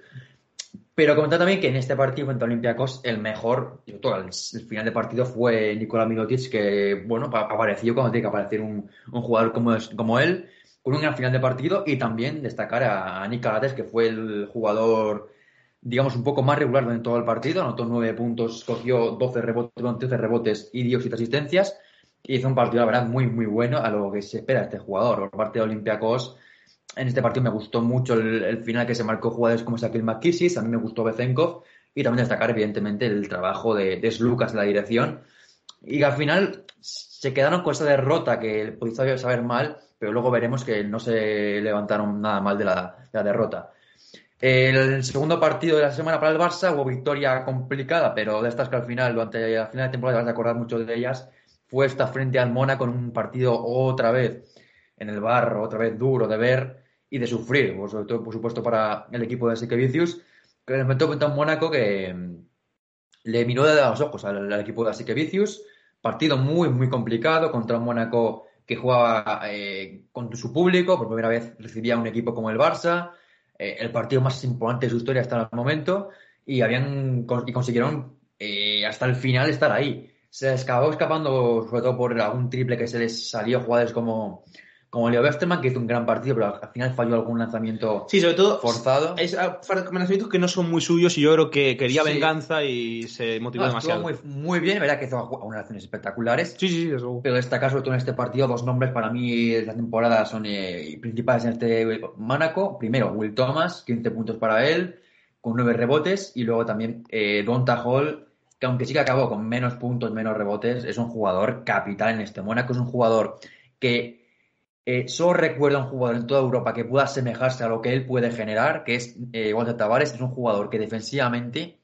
Pero comentar también que en este partido frente a Olympiacos el mejor, el, final de partido fue Nikola Mirotic, que bueno, pa- apareció cuando tiene que aparecer un, un jugador como, como él, con un gran final de partido y también destacar a, a Galates, que fue el jugador, digamos, un poco más regular en todo el partido, anotó 9 puntos, cogió 12 rebotes, 13 rebotes y dio 7 asistencias, hizo un partido, la verdad, muy, muy bueno a lo que se espera de este jugador. Por parte de Olympiacos, en este partido me gustó mucho el, final que se marcó jugadores como Shaquille McKissis, a mí me gustó Bezenkov, y también destacar, evidentemente, el trabajo de, de Slucas en la dirección, y al final se quedaron con esa derrota que podéis saber mal, pero luego veremos que no se levantaron nada mal de la, de la derrota. El segundo partido de la semana para el Barça hubo victoria complicada, pero de estas que al final, durante la final de temporada, te vas a acordar mucho de ellas, fue esta frente al Mónaco con un partido otra vez en el barro, otra vez duro de ver y de sufrir, por, sobre todo, por supuesto, para el equipo de Siquevicius, que les metió contra un Mónaco que mm, le miró de los ojos al, equipo de Siquevicius. Partido muy, muy complicado contra un Mónaco que jugaba eh, con su público, por primera vez recibía un equipo como el Barça, eh, el partido más importante de su historia hasta el momento, y habían y consiguieron eh, hasta el final estar ahí. Se acabó escapando, sobre todo por algún triple que se les salió jugadores como, como Leo Westerman, que hizo un gran partido, pero al final falló algún lanzamiento Sí, sobre todo forzado. es ah, lanzamientos que no son muy suyos y yo creo que quería Sí. venganza y se motivó No, demasiado. muy, muy bien, verdad que hizo unas acciones espectaculares. Sí, sí, sí, luego. Pero destacar sobre todo en este partido dos nombres para mí de la temporada son eh, principales en este Mónaco. Primero, Will Thomas, 15 puntos para él, con 9 rebotes. Y luego también eh, Donta Hall, que aunque sí que acabó con menos puntos, menos rebotes, es un jugador capital en este Mónaco, es un jugador que eh, solo recuerda a un jugador en toda Europa que pueda asemejarse a lo que él puede generar, que es eh, Walter Tavares, es un jugador que defensivamente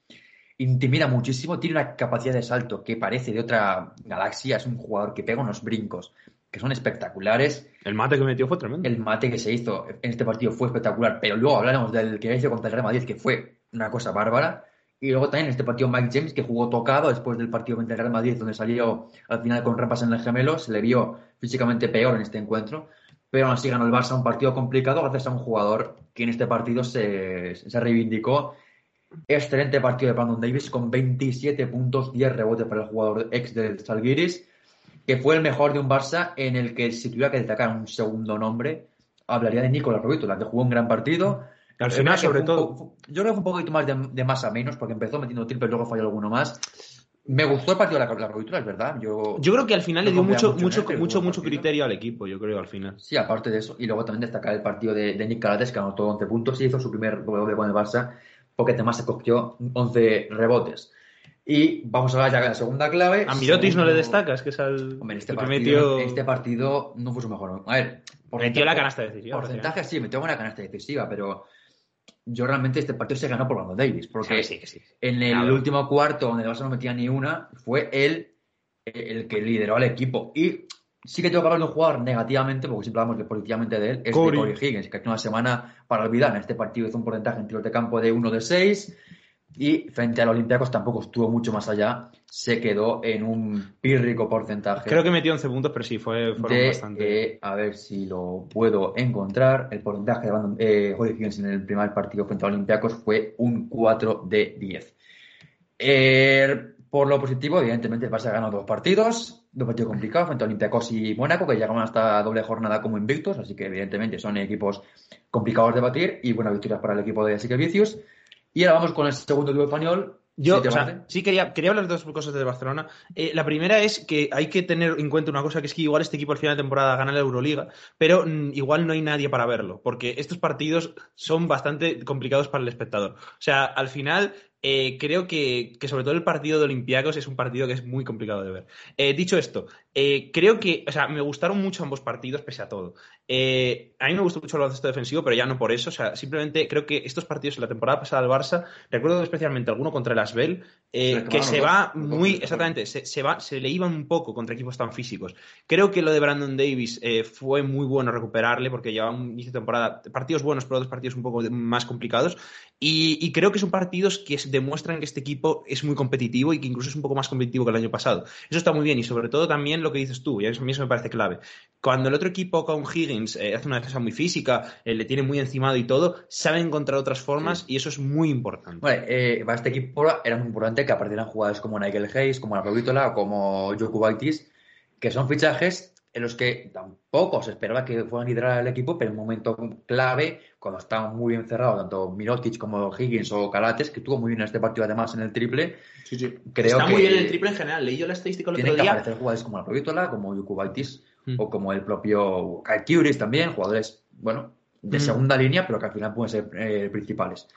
intimida muchísimo, tiene una capacidad de salto que parece de otra galaxia, es un jugador que pega unos brincos que son espectaculares. El mate que metió fue tremendo. El mate que se hizo en este partido fue espectacular, pero luego hablaremos del que hizo contra el Real Madrid, que fue una cosa bárbara. Y luego también este partido Mike James, que jugó tocado después del partido contra el Real Madrid, donde salió al final con rampas en el gemelo, se le vio físicamente peor en este encuentro. Pero aún así ganó el Barça un partido complicado gracias a un jugador que en este partido se, se reivindicó. Excelente partido de Brandon Davis con 27 puntos, 10 rebotes para el jugador ex del Salguiris que fue el mejor de un Barça en el que si tuviera que destacar un segundo nombre, hablaría de Nicolás la que jugó un gran partido. Al final, sobre todo. yo creo que fue un poquito más de, más a menos, porque empezó metiendo triple y luego falló alguno más. Me gustó el partido de la, la es verdad. Yo, yo creo que al final le dio mucho, mucho, mucho, mucho, criterio al equipo, yo creo, al final. Sí, aparte de eso. Y luego también destacar el partido de, de Nick Calates, que anotó 11 puntos y hizo su primer doble con el Barça, porque además se cogió 11 rebotes. Y vamos a hablar ya de la segunda clave. A Mirotis no le destacas, que es el. Hombre, este, partido, este partido no fue su mejor. A ver, metió la canasta decisiva. Porcentaje sí, metió una canasta decisiva, pero yo realmente este partido se ganó por Brandon Davis. Porque en el último cuarto, donde el Barça no metía ni una, fue él el que lideró al equipo. Y sí que tengo que hablar de un jugador negativamente, porque siempre hablamos positivamente de él, es Corey. de Corey Higgins, que ha una semana para olvidar. En este partido hizo un porcentaje en tiros de campo de 1 de 6 y frente al Olympiacos tampoco estuvo mucho más allá, se quedó en un pírrico porcentaje. Creo que metió 11 puntos, pero sí, fue bastante. a ver si lo puedo encontrar. El porcentaje de eh, Higgins en el primer partido frente al Olympiacos fue un 4 de 10. Eh, por lo positivo, evidentemente, el Barça ganado dos partidos, dos partidos complicados frente a Olympiacos y Mónaco, que llegaron hasta doble jornada como invictos, así que evidentemente son equipos complicados de batir y buenas victorias para el equipo de Asique Vicius. Y ahora vamos con el segundo equipo español. Yo, sí quería, quería hablar de dos cosas de Barcelona. Eh, la primera es que hay que tener en cuenta una cosa, que es que igual este equipo al final de temporada gana la Euroliga, pero mm, igual no hay nadie para verlo, porque estos partidos son bastante complicados para el espectador. O sea, al final eh, creo que, sobre todo el partido de Olympiacos es un partido que es muy complicado de ver. Eh, dicho esto, eh, creo que, o sea, me gustaron mucho ambos partidos pese a todo. A mí me gustó mucho el baloncesto defensivo, pero ya no por eso. O sea, simplemente creo que estos partidos en la temporada pasada del Barça, recuerdo especialmente alguno contra el Asbel, que se va muy, exactamente, se, va, se le iban un poco contra equipos tan físicos. Creo que lo de Brandon Davis fue muy bueno recuperarle porque llevaba un inicio de temporada, partidos buenos, pero otros partidos un poco más complicados. Y, y creo que son partidos que demuestran que este equipo es muy competitivo y que incluso es un poco más competitivo que el año pasado. Eso está muy bien y sobre todo también lo que dices tú, y a mí eso me parece clave. Cuando el otro equipo con Higgins eh, hace una defensa muy física, eh, le tiene muy encimado y todo, sabe encontrar otras formas y eso es muy importante. Bueno, eh, para este equipo era muy importante que aparecieran jugadores como Nigel Hayes, como la Provítola o como Jokubaitis, que son fichajes en los que tampoco se esperaba que fueran a liderar el equipo, pero en un momento clave, cuando estaban muy bien cerrados, tanto Mirotic como Higgins o Calates, que tuvo muy bien este partido además en el triple. Sí, sí. Creo Está muy bien en el triple en general. Leí yo la estadística el otro día. que aparecer jugadores como la Provítola, como Yukubaitis, mm. o como el propio Kai también, jugadores, bueno, de segunda línea, pero que al final pueden ser eh, principales.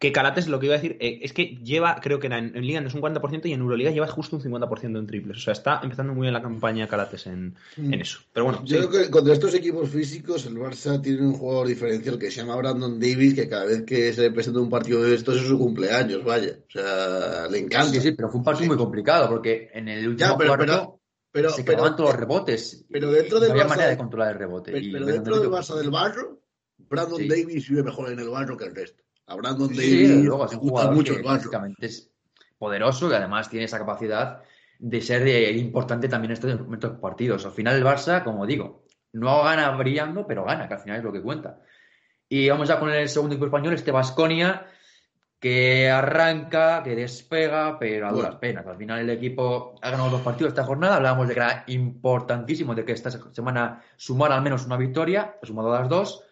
Que Calates, lo que iba a decir, eh, es que lleva, creo que en, Liga no es un 40% y en Euroliga lleva justo un 50% en triples. O sea, está empezando muy bien la campaña Calates en, eso. Pero bueno. Yo creo que contra estos equipos físicos, el Barça tiene un jugador diferencial que se llama Brandon Davis, que cada vez que se presenta un partido de estos es su cumpleaños, vaya. O sea, le encanta. Sí, sí, pero fue un partido muy complicado, porque en el último cuarto. Pero, se quedaban todos los rebotes. Pero dentro del no había manera de controlar el rebote. Pero, dentro del Barça del Barro, Brandon Davis vive mejor en el barro que el resto. A Brandon Davis sí, luego es un jugador mucho que básicamente es poderoso y además tiene esa capacidad de ser importante también en estos, estos partidos. Al final el Barça, como digo, no gana brillando, pero gana, que al final es lo que cuenta. Y vamos ya con el segundo equipo español, este Vasconia, que arranca, que despega, pero a duras penas. Al final el equipo ha ganado dos partidos esta jornada. Hablábamos de que era importantísimo de que esta semana sumara al menos una victoria, ha sumado las dos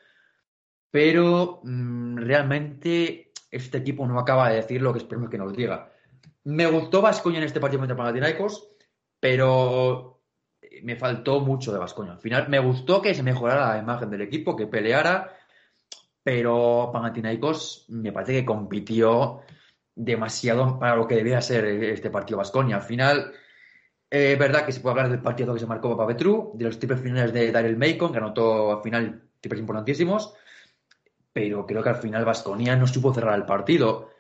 pero mm, realmente este equipo no acaba de decir lo que esperemos que nos diga. Me gustó Vascoña en este partido contra Panathinaikos, pero me faltó mucho de Vascoña. Al final me gustó que se mejorara la imagen del equipo, que peleara, pero Panathinaikos me parece que compitió demasiado para lo que debía ser este partido Vasconia. Al final, eh, es verdad que se puede hablar del partido que se marcó Papa Petru, de los triples finales de Daryl Macon, que anotó al final triples importantísimos, pero creo que al final Vasconia no supo cerrar el partido.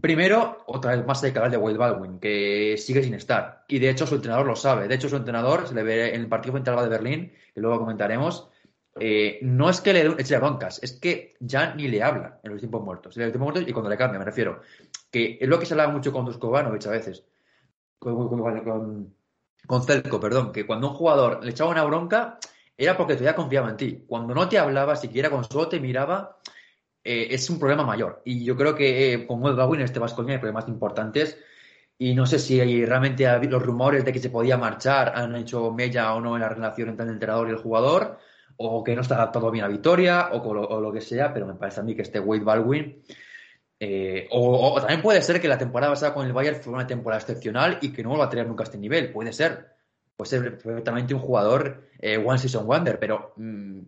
Primero, otra vez más hay que hablar de Wade Baldwin, que sigue sin estar. Y de hecho su entrenador lo sabe. De hecho, su entrenador se le ve en el partido frente de Berlín, que luego comentaremos. Eh, no es que le eche broncas, es que ya ni le habla en los tiempos muertos. En los tiempos muertos y cuando le cambia, me refiero. Que es lo que se habla mucho con Duskovanovich a veces. Con, con, con, Celco, perdón. Que cuando un jugador le echaba una bronca, era porque todavía confiaba en ti. Cuando no te hablaba, siquiera con solo te miraba, eh, es un problema mayor. Y yo creo que eh, con Ed en este Vasconia hay problemas importantes. Y no sé si realmente los rumores de que se podía marchar han hecho mella o no en la relación entre el entrenador y el jugador, o que no está adaptado bien a Victoria, o, lo, que sea, pero me parece a mí que este Wade Baldwin. Eh, o, también puede ser que la temporada pasada con el Bayern fue una temporada excepcional y que no va a tener nunca este nivel. Puede ser. Puede ser perfectamente un jugador One Season Wonder, pero mm,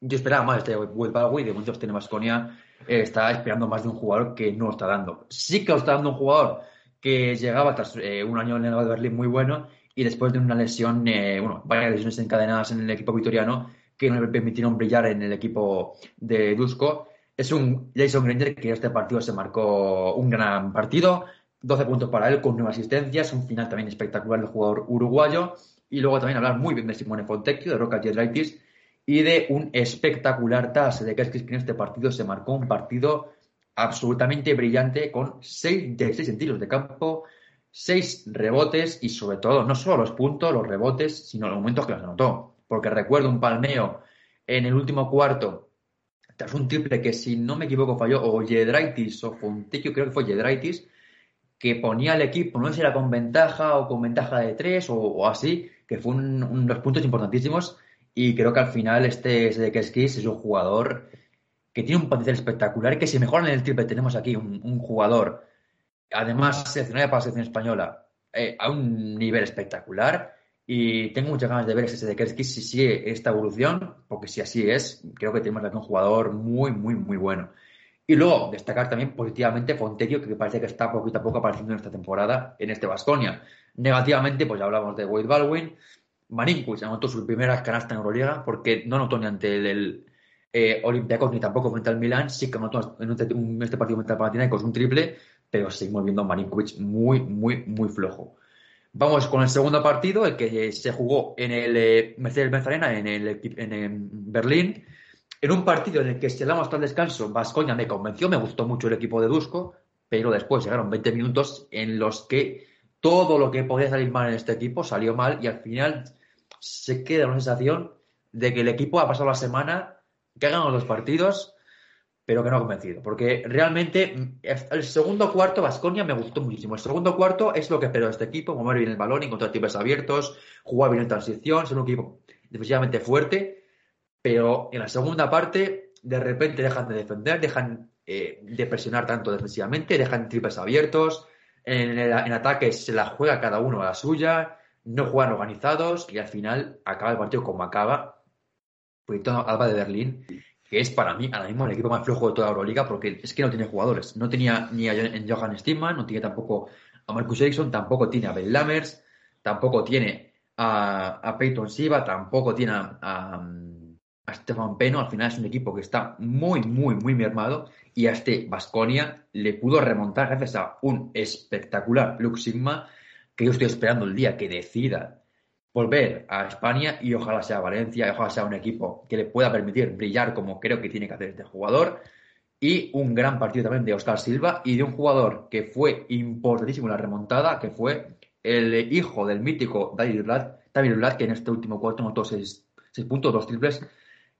yo esperaba más este Will Baldwin, de muchos tiene Vasconia, eh, está esperando más de un jugador que no lo está dando. Sí que lo está dando un jugador que llegaba tras eh, un año en el Berlín muy bueno y después de una lesión, eh, bueno, varias lesiones encadenadas en el equipo vitoriano que no le permitieron brillar en el equipo de Dusko. Es un Jason Granger que este partido se marcó un gran partido, 12 puntos para él con nueve asistencias, un final también espectacular del jugador uruguayo y luego también hablar muy bien de Simone Fontecchio, de Roca Giedraitis, y de un espectacular TAS de que en este partido se marcó un partido absolutamente brillante con 6 de 6 tiros de campo, 6 rebotes y sobre todo no solo los puntos, los rebotes, sino los momentos que los anotó. Porque recuerdo un palmeo en el último cuarto tras un triple que si no me equivoco falló o Yedraitis o Fontecchio, creo que fue Yedraitis, que ponía al equipo, no sé si era con ventaja o con ventaja de 3 o, así, que fue unos puntos importantísimos y creo que al final este Sedekeskis es un jugador que tiene un potencial espectacular, que si mejora en el triple tenemos aquí un, jugador, además seleccionado para la selección española, eh, a un nivel espectacular. Y tengo muchas ganas de ver ese Sedekeskis si sigue esta evolución, porque si así es, creo que tenemos aquí un jugador muy, muy, muy bueno. Y luego destacar también positivamente Fontecchio, que parece que está poquito a poco apareciendo en esta temporada en este Vasconia. Negativamente, pues ya hablamos de Wade Baldwin, Marinkovic anotó su primera canasta en Euroliga porque no anotó ni ante el, eh, Olympiacos ni tampoco frente al Milan. Sí que anotó en este partido frente al Panathinaikos un triple, pero seguimos viendo a Marinkovic muy, muy, muy flojo. Vamos con el segundo partido, el que se jugó en el eh, Mercedes-Benz Arena, en, el, en, Berlín. En un partido en el que se damos hasta el descanso, Vascoña me convenció, me gustó mucho el equipo de Dusko, pero después llegaron 20 minutos en los que todo lo que podía salir mal en este equipo salió mal y al final se queda una sensación de que el equipo ha pasado la semana, que ha ganado los partidos, pero que no ha convencido. Porque realmente el segundo cuarto, Vasconia me gustó muchísimo. El segundo cuarto es lo que espero de este equipo, mover bien el balón, encontrar tipos abiertos, jugar bien en transición, ser un equipo defensivamente fuerte, pero en la segunda parte de repente dejan de defender, dejan eh, de presionar tanto defensivamente, dejan triples abiertos, en, en ataque se la juega cada uno a la suya, no juegan organizados y al final acaba el partido como acaba. Proyecto Alba de Berlín, que es para mí ahora mismo el equipo más flojo de toda Euroliga porque es que no tiene jugadores. No tenía ni a Johan Stigman, no tiene tampoco a Marcus Ericsson, tampoco tiene a Ben Lammers, tampoco tiene a, Peyton Siva, tampoco tiene a, Stefan Peno. Al final es un equipo que está muy, muy, muy mermado y a este Basconia le pudo remontar gracias a un espectacular Lux Sigma que yo estoy esperando el día que decida volver a España y ojalá sea Valencia, y ojalá sea un equipo que le pueda permitir brillar como creo que tiene que hacer este jugador. Y un gran partido también de Oscar Silva y de un jugador que fue importantísimo en la remontada, que fue el hijo del mítico David Vlad, que en este último cuarto notó seis, puntos, dos triples,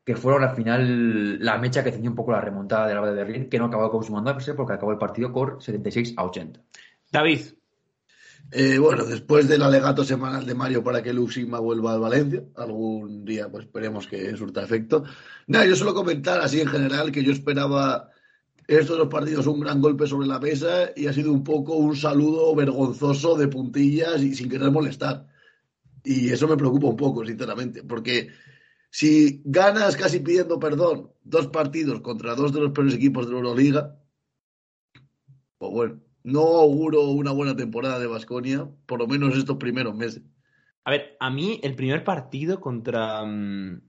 que fueron al final la mecha que tenía un poco la remontada de la de Berlín, que no acabó consumándose porque acabó el partido por 76 a 80. David, eh, bueno, después del alegato semanal de Mario para que Luxima vuelva al Valencia, algún día pues esperemos que surta efecto. Nada, yo solo comentar así en general que yo esperaba estos dos partidos un gran golpe sobre la mesa y ha sido un poco un saludo vergonzoso de puntillas y sin querer molestar. Y eso me preocupa un poco, sinceramente, porque si ganas casi pidiendo perdón dos partidos contra dos de los peores equipos de la Euroliga, pues bueno, no auguro una buena temporada de Basconia, por lo menos estos primeros meses. A ver, a mí el primer partido contra. Mm,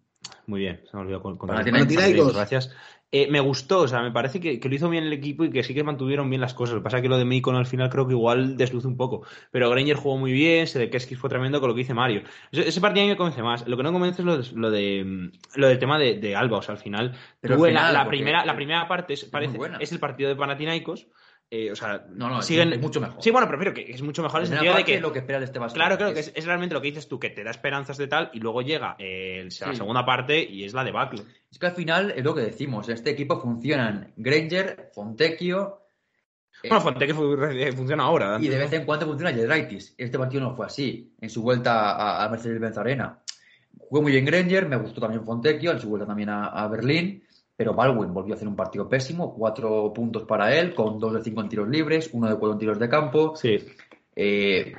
muy bien, se me olvidó contra Panathinaikos. Gracias. Eh, me gustó, o sea, me parece que, que, lo hizo bien el equipo y que sí que mantuvieron bien las cosas. Lo que pasa es que lo de Micon al final creo que igual desluce un poco. Pero Granger jugó muy bien, Sedekeski fue tremendo con lo que dice Mario. Ese, ese partido a mí me convence más. Lo que no convence es lo, de, lo, de, lo del tema de, de, Alba. O sea, al final, Pero tuve al final, la, la primera, la primera parte es, parece, es el partido de Panathinaikos. Eh, o sea, No, no, siguen. es mucho mejor. Sí, bueno, prefiero que es mucho mejor en el sentido de que. lo que espera de este Basconia. Claro, claro, que es, es realmente lo que dices tú, que te da esperanzas de tal, y luego llega eh, el- la segunda parte y es la debacle. Es que al final es lo que decimos. En este equipo funcionan Granger, Fontecchio. eh, Bueno, Fonteque fu- funciona ahora. y de vez en cuando funciona Jedraitis. Este partido no fue así. En su vuelta a, a Mercedes-Benz Arena. Jugó muy bien Granger, me gustó también Fontecchio, en su vuelta también a, a Berlín. Pero Baldwin volvió a hacer un partido pésimo. Cuatro puntos para él, con dos de cinco en tiros libres, uno de cuatro en tiros de campo. Sí. Eh,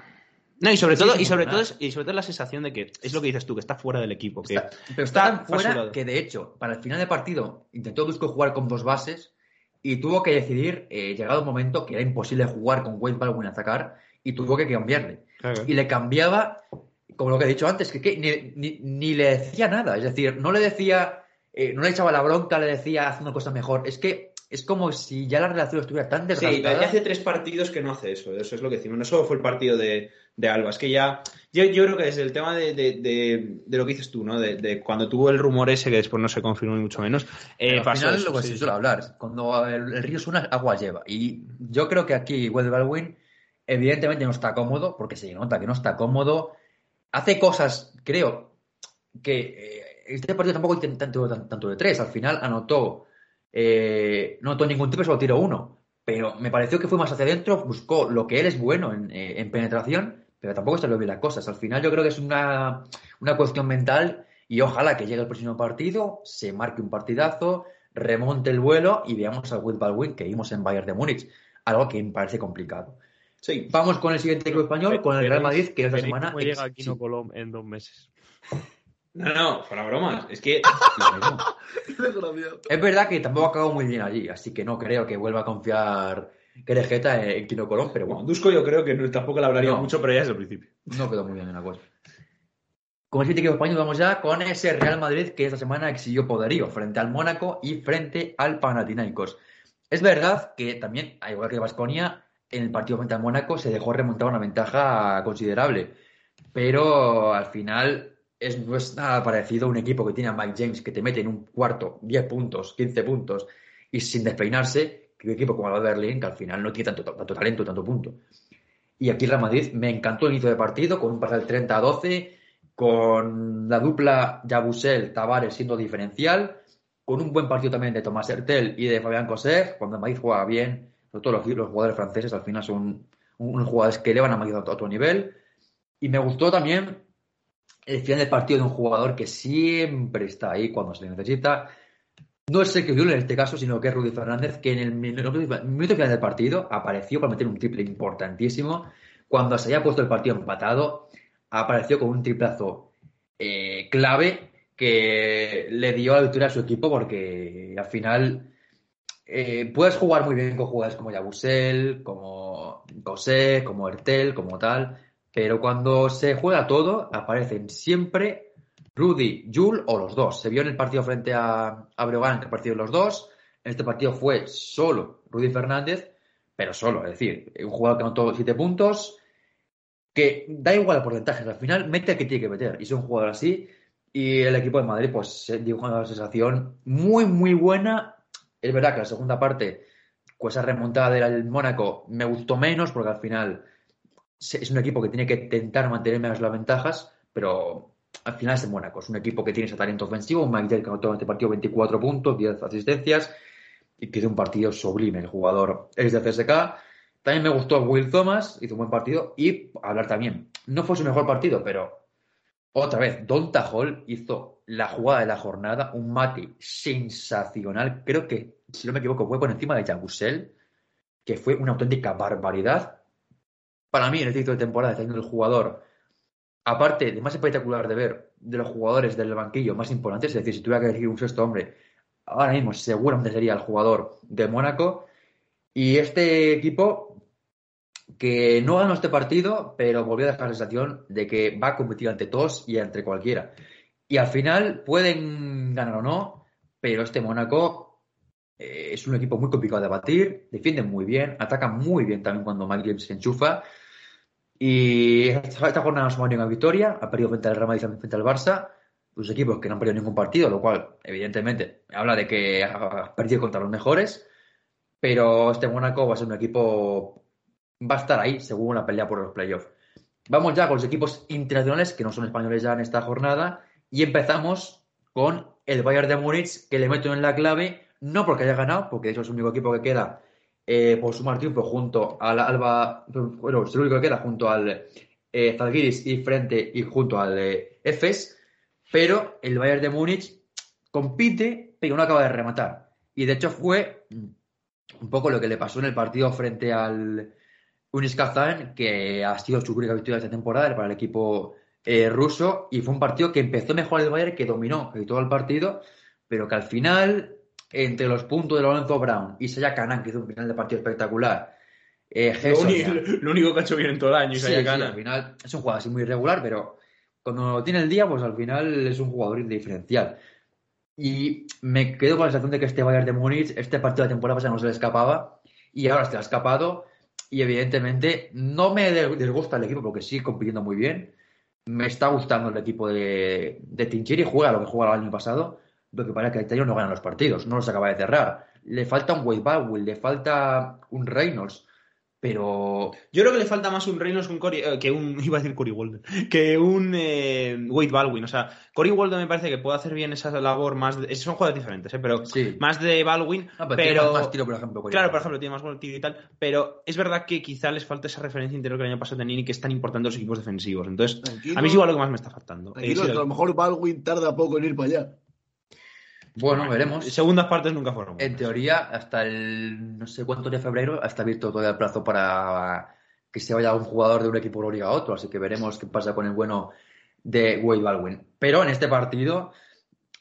No, y sobre Sí, todo, y sobre todo, es, y sobre todo la sensación de que es lo que dices tú, que está fuera del equipo. Que Está- pero está, está tan fuera que, de hecho, para el final del partido intentó Dusko jugar con dos bases y tuvo que decidir, eh, llegado un momento, que era imposible jugar con Wade Baldwin a atacar y tuvo que cambiarle. Claro. Y le cambiaba, como lo que he dicho antes, que, que ni, ni- ni le decía nada. Es decir, no le decía, eh, no le echaba la bronca, le decía, haz una cosa mejor. Es que es como si ya la relación estuviera tan Sí, desgastada. hace tres partidos que no hace eso. Eso es lo que decimos. No solo fue el partido de, de Alba. Es que ya. Yo, yo creo que desde el tema de, de, lo que dices tú, ¿no? De, cuando tuvo el rumor ese, que después no se confirmó ni mucho menos. eh, Pero al pasó final eso, lo que sí, se sí. suele hablar, cuando el, el río suena, agua lleva. Y yo creo que aquí Wade Baldwin evidentemente no está cómodo, porque se nota que no está cómodo. Hace cosas, creo, que eh, este partido tampoco hizo tanto, tan- tanto de tres. Al final anotó, eh, no anotó ningún triple, solo tiró uno. Pero me pareció que fue más hacia adentro, buscó lo que él es bueno en, eh, en penetración, pero tampoco salió bien las cosas. Al final yo creo que es una, una cuestión mental y ojalá que llegue el próximo partido, se marque un partidazo, remonte el vuelo y veamos al Will Baldwin que vimos en Bayern de Múnich. Algo que me parece complicado. Sí. Vamos con el siguiente equipo español, con el Real Madrid, que esta semana. llega Aquino sí, Colom en dos meses. No, no, fuera bromas. Es que. Es verdad que tampoco acabó muy bien allí, así que no creo que vuelva a confiar Querejeta en Quino Colón, pero Bueno, Dusko yo creo que no- tampoco le hablaría No. mucho, pero ya desde el principio. no quedó muy bien en la cosa. Con el siguiente equipo español vamos ya con ese Real Madrid que esta semana exigió poderío frente al Mónaco y frente al Panathinaikos. Es verdad que también, al igual que Vasconia, en el partido frente al Mónaco se dejó remontar una ventaja considerable, pero al final es, no es nada parecido a un equipo que tiene a Mike James que te mete en un cuarto 10 puntos, 15 puntos y sin despeinarse, que un equipo como el Berlín que al final no tiene tanto, tanto talento, tanto punto. Y aquí Real Madrid me encantó el inicio de partido con un parcial 30 a 12, con la dupla Yabusel Tavares siendo diferencial, con un buen partido también de Tomás Hertel y de Fabián Coser, cuando Madrid juega bien, sobre todo los, los jugadores franceses al final son unos jugadores que elevan a Madrid a otro nivel. Y me gustó también el final del partido de un jugador que siempre está ahí cuando se le necesita. No es Sergio Llull en este caso, sino que es Rudy Fernández, que en el minuto, final del partido apareció para meter un triple importantísimo. Cuando se había puesto el partido empatado, apareció con un triplazo eh, clave que le dio la victoria a su equipo porque al final eh, puedes jugar muy bien con jugadores como Yabusel, como José, como Ertel, como tal, pero cuando se juega todo, aparecen siempre Rudy, Jul o los dos. Se vio en el partido frente a, a Breogán que aparecieron los dos. En este partido fue solo Rudy Fernández, pero solo, es decir, un jugador que anotó siete puntos, que da igual el porcentaje, al final mete el que tiene que meter. Y es un jugador así. Y el equipo de Madrid, pues, dio una sensación muy, muy buena. Es verdad que la segunda parte, con esa remontada del Mónaco, me gustó menos, porque al final es un equipo que tiene que intentar mantener menos las ventajas, pero al final es el Mónaco. Es un equipo que tiene ese talento ofensivo. Un Mike que anotó en este partido 24 puntos, 10 asistencias, y que un partido sublime. El jugador es de CSK. También me gustó Will Thomas, hizo un buen partido. Y hablar también, no fue su mejor partido, pero otra vez, Donta Hall hizo la jugada de la jornada, un mate sensacional. Creo que, si no me equivoco, fue por encima de Jagusel, que fue una auténtica barbaridad. Para mí, en el título de temporada, está siendo el jugador, aparte de más espectacular de ver, de los jugadores del banquillo más importantes, es decir, si tuviera que elegir un sexto hombre, ahora mismo seguramente sería el jugador de Mónaco. Y este equipo que no ganó este partido, pero volvió a dejar la sensación de que va a competir ante todos y entre cualquiera. Y al final pueden ganar o no, pero este Mónaco eh, es un equipo muy complicado de batir, defienden muy bien, atacan muy bien también cuando Mike James se enchufa. Y esta, esta jornada no ha una victoria, ha perdido frente al Real Madrid frente al Barça, dos equipos que no han perdido ningún partido, lo cual evidentemente habla de que ha perdido contra los mejores, pero este Mónaco va a ser un equipo, va a estar ahí según la pelea por los playoffs. Vamos ya con los equipos internacionales que no son españoles ya en esta jornada y empezamos con el Bayern de Múnich que le meto en la clave, no porque haya ganado, porque de hecho es el único equipo que queda eh, por sumar triunfo junto al Alba, bueno, es el único que queda junto al eh, Zalgiris y frente y junto al eh, Efes, pero el Bayern de Múnich compite, pero no acaba de rematar. Y de hecho fue un poco lo que le pasó en el partido frente al Unis Kazan, que ha sido su única victoria esta temporada para el equipo eh, ruso, y fue un partido que empezó mejor el Bayern, que dominó todo el partido, pero que al final, entre los puntos de Lorenzo Brown y Saya Kanan, que hizo un final de partido espectacular, eh, lo, único, lo, único, que ha hecho bien en todo el año, sí, sí, al final es un jugador así muy irregular, pero cuando tiene el día, pues al final es un jugador diferencial. Y me quedo con la sensación de que este Bayern de Múnich, este partido de temporada pasada no se le escapaba y ahora se le ha escapado. Y evidentemente no me disgusta el equipo porque sigue compitiendo muy bien. Me está gustando el equipo de, de juega lo que jugaba el año pasado. Lo que parece que este año no gana los partidos, no los acaba de cerrar. Le falta un Wade Baldwin, le falta un Reynolds pero yo creo que le falta más un Reynolds que un, Corey, eh, que un iba a decir Cory Walden, que un eh, Wade Baldwin. O sea, Cory Walden me parece que puede hacer bien esa labor más. De, son jugadores diferentes, ¿eh? pero sí. más de Baldwin. Ah, pero, pero tiene más tiro, por ejemplo. Claro, por ejemplo, tiene más tiro y tal. Pero es verdad que quizá les falta esa referencia interior que el año pasado tenían y que es tan importante los equipos defensivos. Entonces, tranquilo, a mí es igual lo que más me está faltando. Eh, a lo mejor Baldwin tarda poco en ir para allá. Bueno, veremos. Segundas partes nunca fueron. En teoría, hasta el no sé cuánto de febrero está abierto todavía el plazo para que se vaya un jugador de un equipo de a otro. Así que veremos qué pasa con el bueno de Wade Baldwin. Pero en este partido,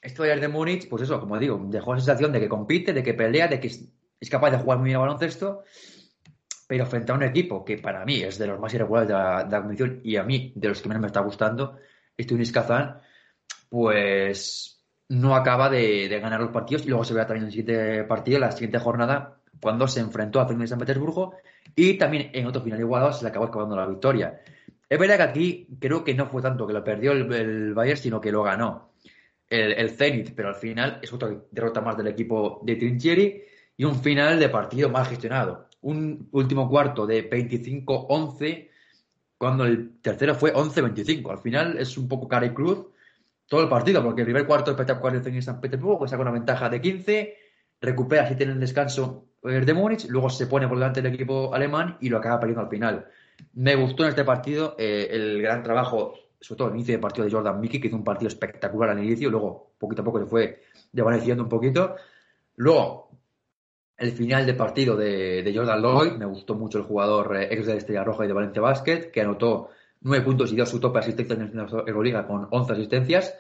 este Bayern de Múnich, pues eso, como digo, dejó la sensación de que compite, de que pelea, de que es capaz de jugar muy bien al baloncesto. Pero frente a un equipo que para mí es de los más irregulares de la, de la competición y a mí de los que menos me está gustando, este Unis Kazan, pues no acaba de, ganar los partidos y luego se verá también en el siguiente partido, la siguiente jornada, cuando se enfrentó a Zenit de San Petersburgo y también en otro final igualado se le acabó acabando la victoria. Es verdad que aquí creo que no fue tanto que lo perdió el, el Bayern, sino que lo ganó el, el, Zenit, pero al final es otra derrota más del equipo de Trinchieri y un final de partido mal gestionado. Un último cuarto de 25-11, cuando el tercero fue 11-25. Al final es un poco cara y cruz todo el partido, porque el primer cuarto de Zenit San Petersburgo, saca una ventaja de 15, recupera si tiene el descanso el de Múnich, luego se pone por delante del equipo alemán y lo acaba perdiendo al final. Me gustó en este partido eh, el gran trabajo, sobre todo el inicio del partido de Jordan Mickey, que hizo un partido espectacular al inicio, luego poquito a poco se fue desvaneciendo un poquito. Luego, el final del partido de, de Jordan Lloyd, me gustó mucho el jugador eh, ex de Estrella Roja y de Valencia Basket, que anotó 9 puntos y dio su tope de asistencia en la Euroliga con 11 asistencias.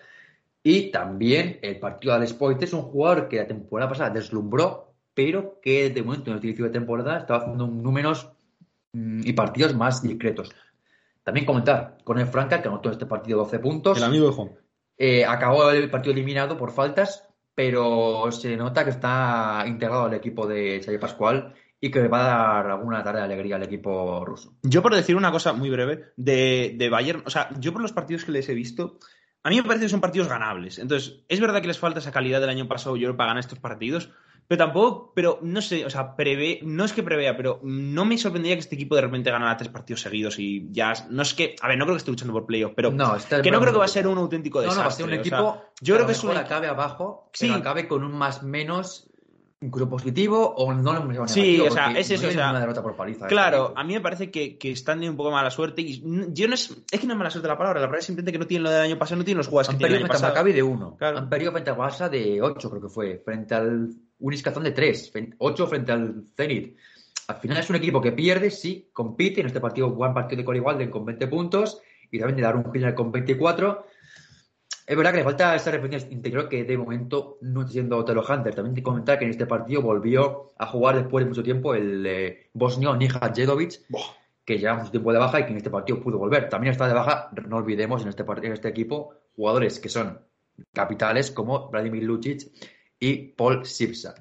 Y también el partido de Alex es un jugador que la temporada pasada deslumbró, pero que de momento en el inicio de temporada estaba haciendo números mmm, y partidos más discretos. También comentar con el Franca, que anotó en este partido 12 puntos. El amigo de Juan. Eh, acabó el partido eliminado por faltas, pero se nota que está integrado al equipo de Xavier Pascual y que va a dar alguna tarde de alegría al equipo ruso. Yo, por decir una cosa muy breve de, de, Bayern, o sea, yo por los partidos que les he visto, a mí me parece que son partidos ganables. Entonces, es verdad que les falta esa calidad del año pasado yo para ganar estos partidos, pero tampoco, pero no sé, o sea, prevé, no es que prevea, pero no me sorprendería que este equipo de repente ganara tres partidos seguidos y ya, no es que, a ver, no creo que esté luchando por playoff, pero no, que no creo que va a ser un auténtico desastre. No, no, va a ser un equipo, o sea, yo creo que es un acabe abajo, sí. pero acabe con un más menos incluso positivo o no lo hemos Sí, o sea, es eso. No o sea, una derrota por paliza. Claro, a mí me parece que, que están teniendo un poco mala suerte. Y yo no es, es que no es mala suerte la palabra, la verdad es simplemente que no tienen lo del año pasado, no tienen los jugadores Han que tienen el año pasado. Maccabi de 1. Claro. Han perdido frente al Barça de 8, creo que fue. Frente al Uniscazón de 3. 8 frente al Zenit. Al final es un equipo que pierde, sí, compite. En este partido juegan partido de Walden con 20 puntos y también de dar un final con 24. Es verdad que le falta esa referencia interior que de momento no está siendo Telo Hunter. También te comentar que en este partido volvió a jugar después de mucho tiempo el eh, bosnio Nija Jedovic, que lleva mucho tiempo de baja y que en este partido pudo volver. También está de baja, no olvidemos, en este, en este equipo, jugadores que son capitales como Vladimir Lucic y Paul Sipsa.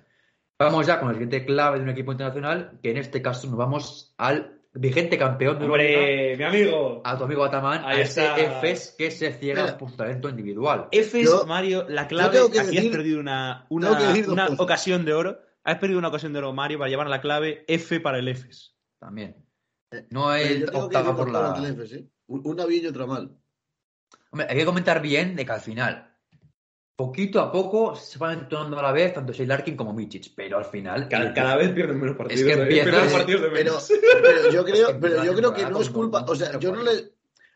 Vamos ya con la siguiente clave de un equipo internacional, que en este caso nos vamos al vigente campeón de ¡Hombre, mi amigo! a tu amigo Ataman, Ahí a ese está. EFES que se ciega Mira. por su talento individual. Efes, Yo- Mario, la clave. tengo que aquí decir- has perdido una, una, tengo que decir dos una cosas. ocasión de oro. Has perdido una ocasión de oro, Mario, para llevar la clave F para el Efes. También. Eh, No él yo tengo que optaba por la... ¿eh? Una bien y otra mal. Hombre, hay que comentar bien de que al final, poquito a poco, se van entonando a la vez tanto Shea Larkin como Michic, pero al final... el- vez pierden menos partidos, que ¿eh? empiezas- Pierden partidos de Pero, pero yo creo, Es que pero yo la creo que temporada no es culpa. O sea, yo no le.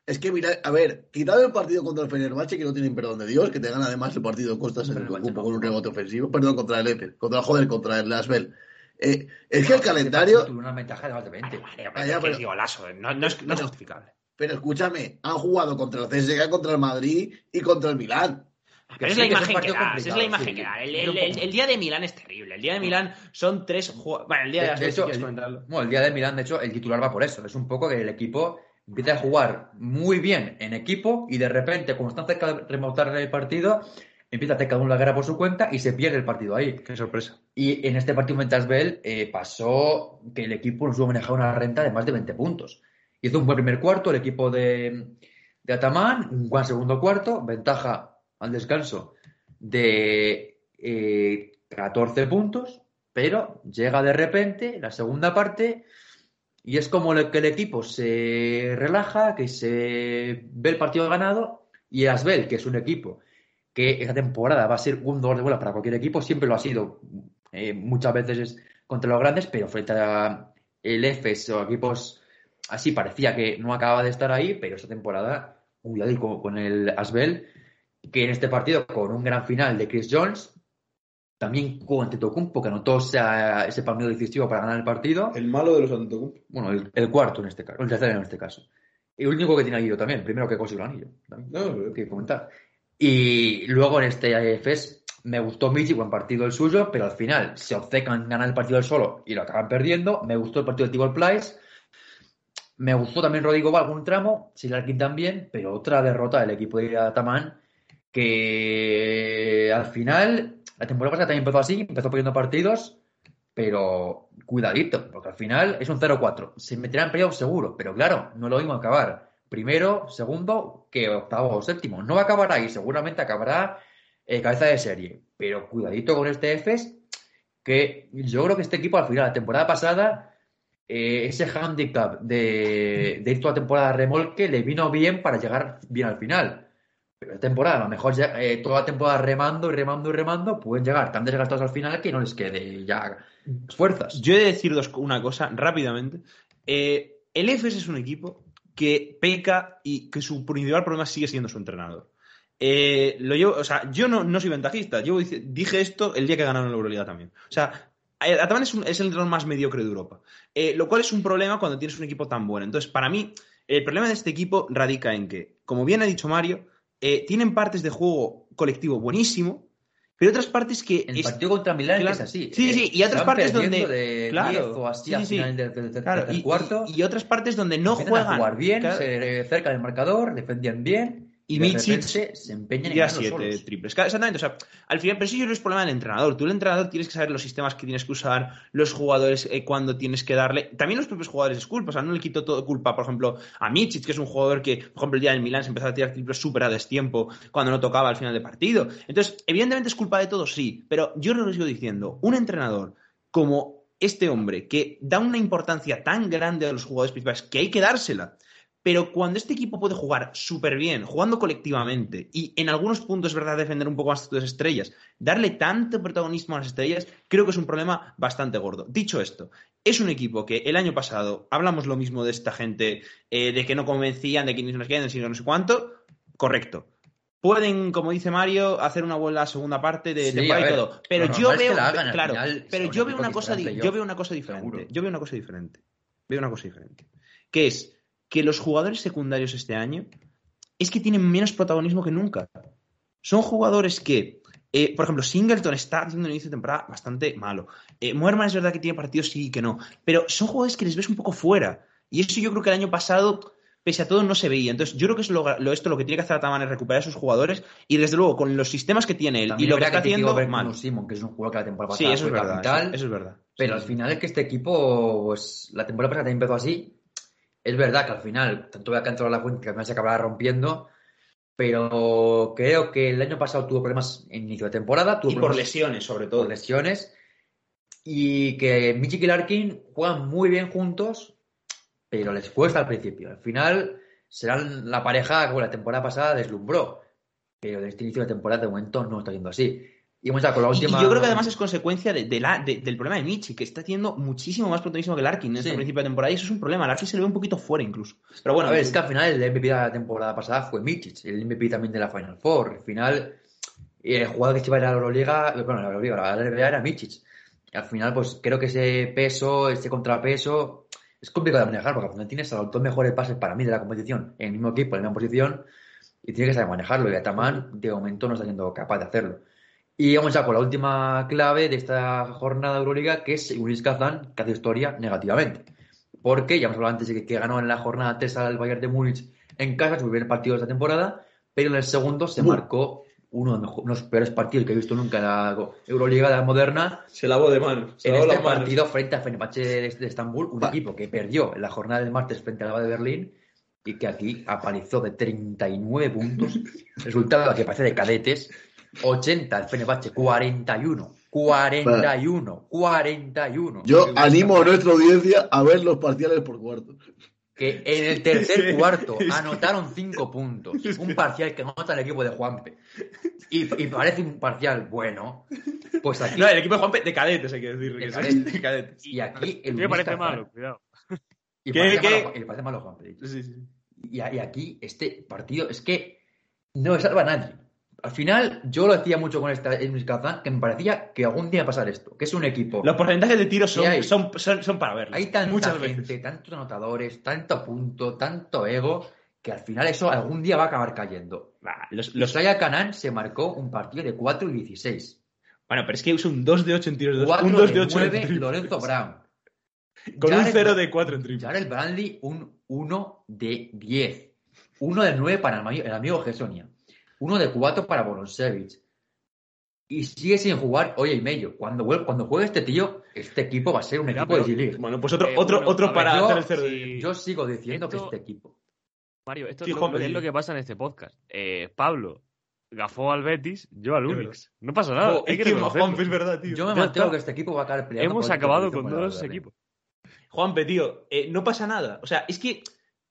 Es que mira, a ver, quitado el partido contra el Fenerbahce, que no tienen perdón de Dios, que te gana además el partido Costas en el no. con un rebote ofensivo, perdón, contra el Efe, contra el joder, contra el Asbel. Eh, es que el calendario, Tuvo una ventaja de más de 20. Ah, ya, pero- golazo, no, no es, no es justificable. pero escúchame, han jugado contra el CSK, contra el Madrid y contra el Milán. Pero es sí, la que es un imagen que das, es la imagen sí. que da. El, día de Milán es terrible. El día de Milán son tres jugadores. Bueno, el día de, De, de hecho, el, comentarlo. bueno, el día de Milán, de hecho, el titular va por eso. Es un poco que el equipo empieza a jugar muy bien en equipo y de repente, como están cerca de remontar el partido, empieza a hacer cada uno la guerra por su cuenta y se pierde el partido ahí. Qué sorpresa. Y en este partido Mentasbel eh, pasó que el equipo nos hubo manejado una renta de más de 20 puntos. Hizo un buen primer cuarto el equipo de, de Atamán, un buen segundo cuarto, ventaja al descanso de eh, 14 puntos, pero llega de repente la segunda parte y es como que el equipo se relaja, que se ve el partido ganado y Asbel, que es un equipo que esta temporada va a ser un dolor de bola para cualquier equipo, siempre lo ha sido, eh, muchas veces es contra los grandes, pero frente a el EFES o equipos así parecía que no acababa de estar ahí, pero esta temporada, cuidado con, con el Asbel, que en este partido con un gran final de Chris Jones, también con Antetokounmpo, que anotó ese, ese palmeo decisivo para ganar el partido, El malo de los Antetokounmpo. bueno, el, el cuarto en este caso, el tercero en este caso. Y el único que tiene anillo también, primero que consiguió el anillo. También, No, que comentar. Y luego en este FES me gustó Michi, buen partido el suyo, pero al final se obcecan ganar el partido del solo y lo acaban perdiendo. Me gustó el partido de Tibor Place. Me gustó también Rodrigo Val algún tramo, Silarkin también, pero otra derrota del equipo de Ataman que al final la temporada pasada también empezó así, empezó perdiendo partidos, pero cuidadito, porque al final es un 0-4. Se meterá en playoff seguro, pero claro, no lo mismo acabar primero, segundo, que octavo o séptimo. No va a acabar ahí, seguramente acabará eh, cabeza de serie. Pero cuidadito con este EFES, que yo creo que este equipo al final, la temporada pasada, eh, ese handicap de, de ir toda temporada remolque le vino bien para llegar bien al final. Temporada, a lo mejor ya, eh, toda la temporada remando y remando y remando, pueden llegar tan desgastados al final que no les quede ya fuerzas. Yo he de decir dos- una cosa rápidamente. Eh, el EFES es un equipo que peca y que su principal problema sigue siendo su entrenador. Eh, lo llevo, o sea, yo no, no soy ventajista. Yo dije esto el día que ganaron la Euroliga también. O sea, Ataman es, un- es el entrenador más mediocre de Europa. Lo cual es un problema cuando tienes un equipo tan bueno. Entonces, para mí, el problema de este equipo radica en que, como bien ha dicho Mario, eh, tienen partes de juego colectivo buenísimo, pero otras partes que El es- partido contra Milán claro. es así. Sí, sí, y otras partes donde- De claro. 10 o así Sí, al sí. final del, del- del Claro, tercer y, cuarto. y- y otras partes donde no juegan. jugar bien, Claro, se cerca del marcador, defendían bien. Y de repente se empeñan en siete solos. triples. Exactamente, o sea, al final, pero eso yo no es problema del entrenador. Tú, el entrenador, tienes que saber los sistemas que tienes que usar, los jugadores, eh, cuando tienes que darle. También los propios jugadores es culpa, o sea, no le quito todo culpa, por ejemplo, a Michic, que es un jugador que, por ejemplo, el día del Milán se empezó a tirar triples súper a destiempo cuando no tocaba al final del partido. Entonces, evidentemente es culpa de todos, sí, pero yo lo sigo diciendo, un entrenador como este hombre, que da una importancia tan grande a los jugadores principales, que hay que dársela. Pero cuando este equipo puede jugar súper bien, jugando colectivamente, y en algunos puntos es verdad defender un poco más tus estrellas, darle tanto protagonismo a las estrellas, creo que es un problema bastante gordo. Dicho esto, es un equipo que el año pasado hablamos lo mismo de esta gente, eh, de que no convencían, de que ni nos quedan, de no sé cuánto. Correcto. Pueden, como dice Mario, hacer una buena segunda parte de Sí, y todo. Pero yo veo, hagan, claro, final pero son yo veo una cosa, yo playoff, veo una cosa diferente. seguro. Yo veo una cosa diferente. Veo una cosa diferente. Que es que los jugadores secundarios este año es que tienen menos protagonismo que nunca. Son jugadores que, eh, por ejemplo, Singleton está haciendo un inicio de temporada bastante malo. Eh, Muerman es verdad que tiene partidos sí y que no, pero son jugadores que les ves un poco fuera. Y eso yo creo que el año pasado pese a todo no se veía. Entonces, yo creo que es lo, lo- esto lo que tiene que hacer Ataman es recuperar a sus jugadores y desde luego con los sistemas que tiene él También y lo es que está tiene haciendo ver mal. con Simon, que es un jugador que la temporada Sí, pasada eso es fue verdad. capital, Eso, eso es verdad. Pero Sí, al final es que este equipo, pues la temporada pasada también empezó así. Es verdad que al final, tanto voy a cantar la fuente que al final se acabará rompiendo, pero creo que el año pasado tuvo problemas en inicio de temporada, tuvo Y por lesiones, sobre todo. por lesiones, y que Michik y Larkin juegan muy bien juntos, pero les cuesta al principio. Al final serán la pareja que la temporada pasada deslumbró, pero de este inicio de temporada de momento no está yendo así. Y vamos a con la última. Y yo creo que además es consecuencia de- de la- de- del problema de Michi, que está haciendo muchísimo más protagonismo que Larkin en este Sí. principio de temporada. Y eso es un problema. Larkin se le ve un poquito fuera incluso. Pero bueno, a ver, es que al final el MVP de la temporada pasada fue Mitic, el MVP también de la Final Four. Al final, el jugador que se iba a ir a la Euroliga, bueno, la Euroliga, la NBA era. Y al final, pues creo que ese peso, ese contrapeso, es complicado de manejar, porque al final tienes a los dos mejores pases para mí de la competición en el mismo equipo, en la misma posición, y tiene que saber manejarlo. Y Ataman, de momento, no está siendo capaz de hacerlo. Y vamos ya con la última clave de esta jornada de Euroliga, que es Ulis Kazan, que hace historia negativamente. Porque ya hemos hablado antes de que, que ganó en la jornada 3 al Bayern de Múnich en casa, su primer partido de esta temporada, pero en el segundo se Uh. marcó uno de los peores partidos que he visto nunca en la Euroliga de la moderna. se lavó de manos. En este partido frente a Fenerbahce de, de Estambul, un Va. equipo que perdió en la jornada del martes frente al Alba de Berlín y que aquí apareció de 39 puntos. Resultado que parece de cadetes. 80 el Fenerbahce, 41. 41. 41. Yo animo a nuestra audiencia a ver los parciales por cuarto. que en el tercer cuarto anotaron cinco puntos. Un parcial que anota el equipo de Juanpe. Y, y parece un parcial bueno. Pues aquí. No, el equipo de Juanpe de cadetes, hay que decir. De cadetes. de cadetes. Y aquí el me parece malo, cuidado. Y ¿Qué, parece, qué? Malo, y parece malo Juanpe. Sí, sí. Y, y aquí este partido es que no le salva a nadie. Al final, yo lo decía mucho con esta en Cazán, que me parecía que algún día pasar esto, que es un equipo. Los porcentajes de tiros son, son, son, son para verlos. Hay tanta Muchas gente, veces. tantos anotadores, tanto punto, tanto ego, que al final eso algún día va a acabar cayendo. Bah, los, Los Saya Canan se marcó un partido de 4 y 16. Bueno, pero es que es un 2 de 8 en tiros de 2. 4 Un 2 de de 8 en 9 triples. Lorenzo Brown. Con un Jared- 0 de 4 en triples. Jared Bradley un 1 de 10. 1 de 9 para el, amigo- el amigo Gesonia. 1 de 4 para Bolonsevich. Y sigue sin jugar hoy y medio. Cuando, cuando juegue este tío, este equipo va a ser un equipo de G-League. Bueno, pues otro, Eh, otro, bueno, otro ver, para yo- hacer el 0 de sí. Yo sigo diciendo Esto- que este equipo. Mario, esto Sí, es, lo, es que pasa en este podcast. Eh, Pablo gafó al Betis, yo al Unix. No pasa nada. Jo, hay es que que reconocerlo. Juanpe es verdad, tío. Yo me Ya mantengo que este equipo va a acabar peleando. Hemos acabado con con el dos Berlín. equipos. Juanpe, tío, eh, no pasa nada. O sea, es que.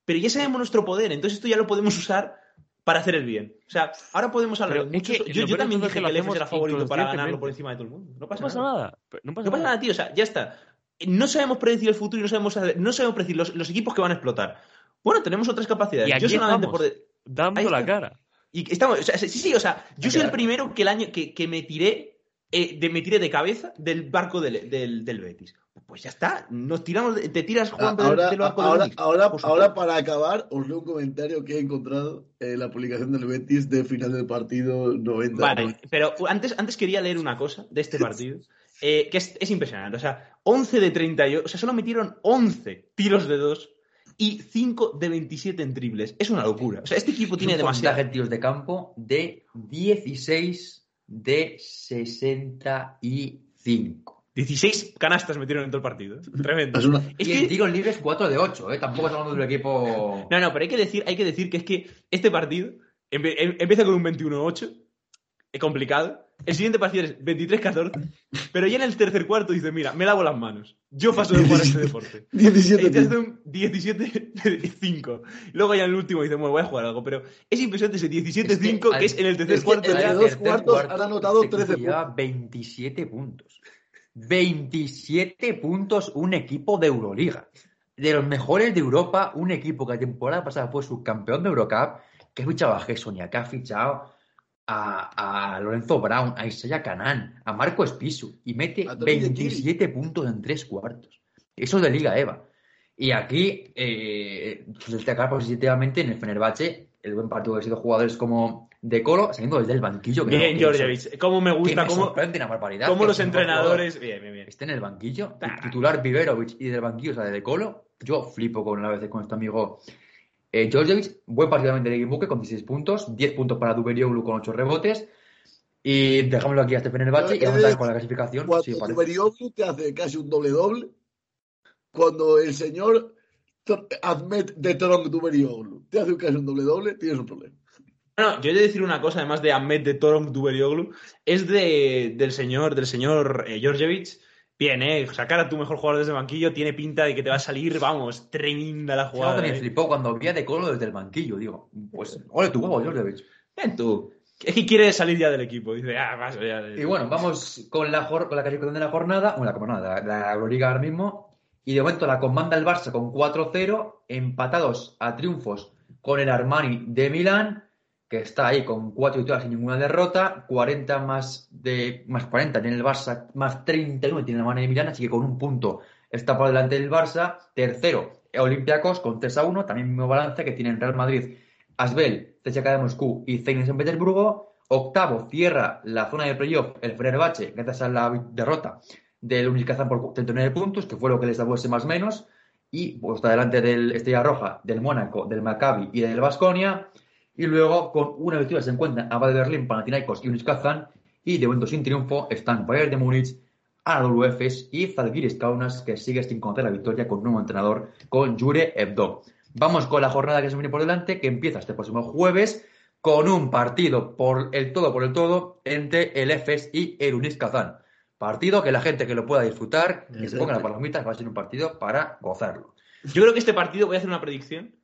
Pero ya sabemos nuestro poder, entonces esto ya lo podemos usar para hacer el bien. O sea, ahora podemos hablar es que yo, también dije que el EFES era favorito para ganarlo por encima de todo el mundo. No No pasa, pasa nada. nada. No pasa No pasa nada. tío. O sea, ya está. No sabemos predecir el futuro y no sabemos, no sabemos predecir los, los equipos que van a explotar. Bueno, tenemos otras capacidades. Y aquí yo solamente estamos. por. de- Dando la cara. Y estamos, o sea, sí, sí, o sea, yo soy el primero que el año que, que me tiré, eh, de, me tiré de cabeza del barco del, del, del Betis. Pues ya está, nos tiramos, de- te tiras Juan Ahora, del barco del ahora, ahora, para acabar, os leo un comentario que he encontrado en la publicación del Betis de final del partido 90. Vale, pero antes, antes quería leer una cosa de este partido, eh, que es, es impresionante. O sea, 11 de 38, o sea, solo metieron 11 tiros de 2 y 5 de 27 en triples. Es una locura. O sea, este equipo tiene un demasiado. porcentaje en tiros de campo de 16 de 65. 16 canastas metieron en todo el partido. Tremendo. Es una- Es y que- tiros libres 4 de 8, ¿eh? Tampoco estamos hablando de un equipo... No, no, pero hay que decir, hay que, decir que es que este partido em- empieza con un 21-8, es complicado. El siguiente partido es 23-14, pero ya en el tercer cuarto dice, mira, me lavo las manos. Yo paso de jugar este deporte. 17 Y te hace un 17-5. Luego ya en el último dice, bueno, voy a jugar algo, pero es impresionante ese 17-5 al- que es en el tercer es que cuarto en el dos cuartos han anotado este equipo 13 lleva 27 puntos. 27 puntos un equipo de Euroliga. De los mejores de Europa, un equipo que la temporada pasada fue subcampeón de Eurocup, que ha fichado a Gessonia, que ha fichado a, a Lorenzo Brown, a Isaiah Canan, a Marco Espisu, y mete A Tony de 27 puntos en tres cuartos. Eso es de Liga EVA. Y aquí, eh, destacar positivamente en el Fenerbahce, el buen partido que ha sido jugadores como De Colo, saliendo desde el banquillo. que no- Bien, que Georgievich. Cómo me que gusta, me cómo, una barbaridad. cómo que los el mejor entrenadores. Bien, bien, bien. Esté en el banquillo, Ah. titular Viverovic y del banquillo sale De Colo, yo flipo con a veces con este amigo eh, Georgievich, buen partido también de Buque con 16 puntos, 10 puntos para Duberioglu con 8 rebotes. Y dejámoslo aquí a este Fenerbahce y vamos a ver con la clasificación. Cuando Sí, te hace casi un doble-doble, cuando el señor Ahmed de Tronc Duberioglu te hace un doble-doble, tienes un problema. No, yo he de decir una cosa, además de Ahmed de Torong Duberioglu, es de, del señor, del señor eh, Georgievich. Bien, eh, sacar a tu mejor jugador desde el banquillo tiene pinta de que te va a salir, vamos, tremenda la Yo jugada. también eh. flipó cuando vi a De Colo desde el banquillo. Digo, pues, ole tu huevo, Georgievich. Ven tú. Es que quiere salir ya del equipo. Dice, ah, vas ya. de- Y bueno, vamos con la, con la clasificación de la jornada, bueno, la jornada, la, la Euroliga ahora mismo. Y de momento la comanda el Barça con 4-0, empatados a triunfos con el Armani de Milán, que está ahí con 4 victorias sin ninguna derrota, 40 más de más 40 tiene el Barça, más 31 tiene el Armani de Milán, así que con un punto está por delante del Barça. Tercero, Olympiacos con 3 a 1, también mismo balance que tienen Real Madrid, Asbel, CSKA de Moscú y Zenit San Petersburgo. Octavo cierra la zona de playoff el Fenerbahce gracias a la derrota del Unis Kazán por 39 puntos, que fue lo que les daba ese más menos. Y pues, está delante del Estrella Roja, del Mónaco, del Maccabi y del Vasconia. Y luego con una victoria se encuentran Abad de Berlín, Panathinaikos y Unis Kazán. Y de momento sin triunfo están Bayern de Múnich, Anadolu Efes y Zalgiris Kaunas, que sigue sin conocer la victoria con un nuevo entrenador, con Jure Hebdo. Vamos con la jornada que se viene por delante, que empieza este próximo jueves con un partido por el todo por el todo entre el EFES y el Unis Kazán. Partido que la gente que lo pueda disfrutar, que se ponga las palomitas, va a ser un partido para gozarlo. Yo creo que este partido, voy a hacer una predicción,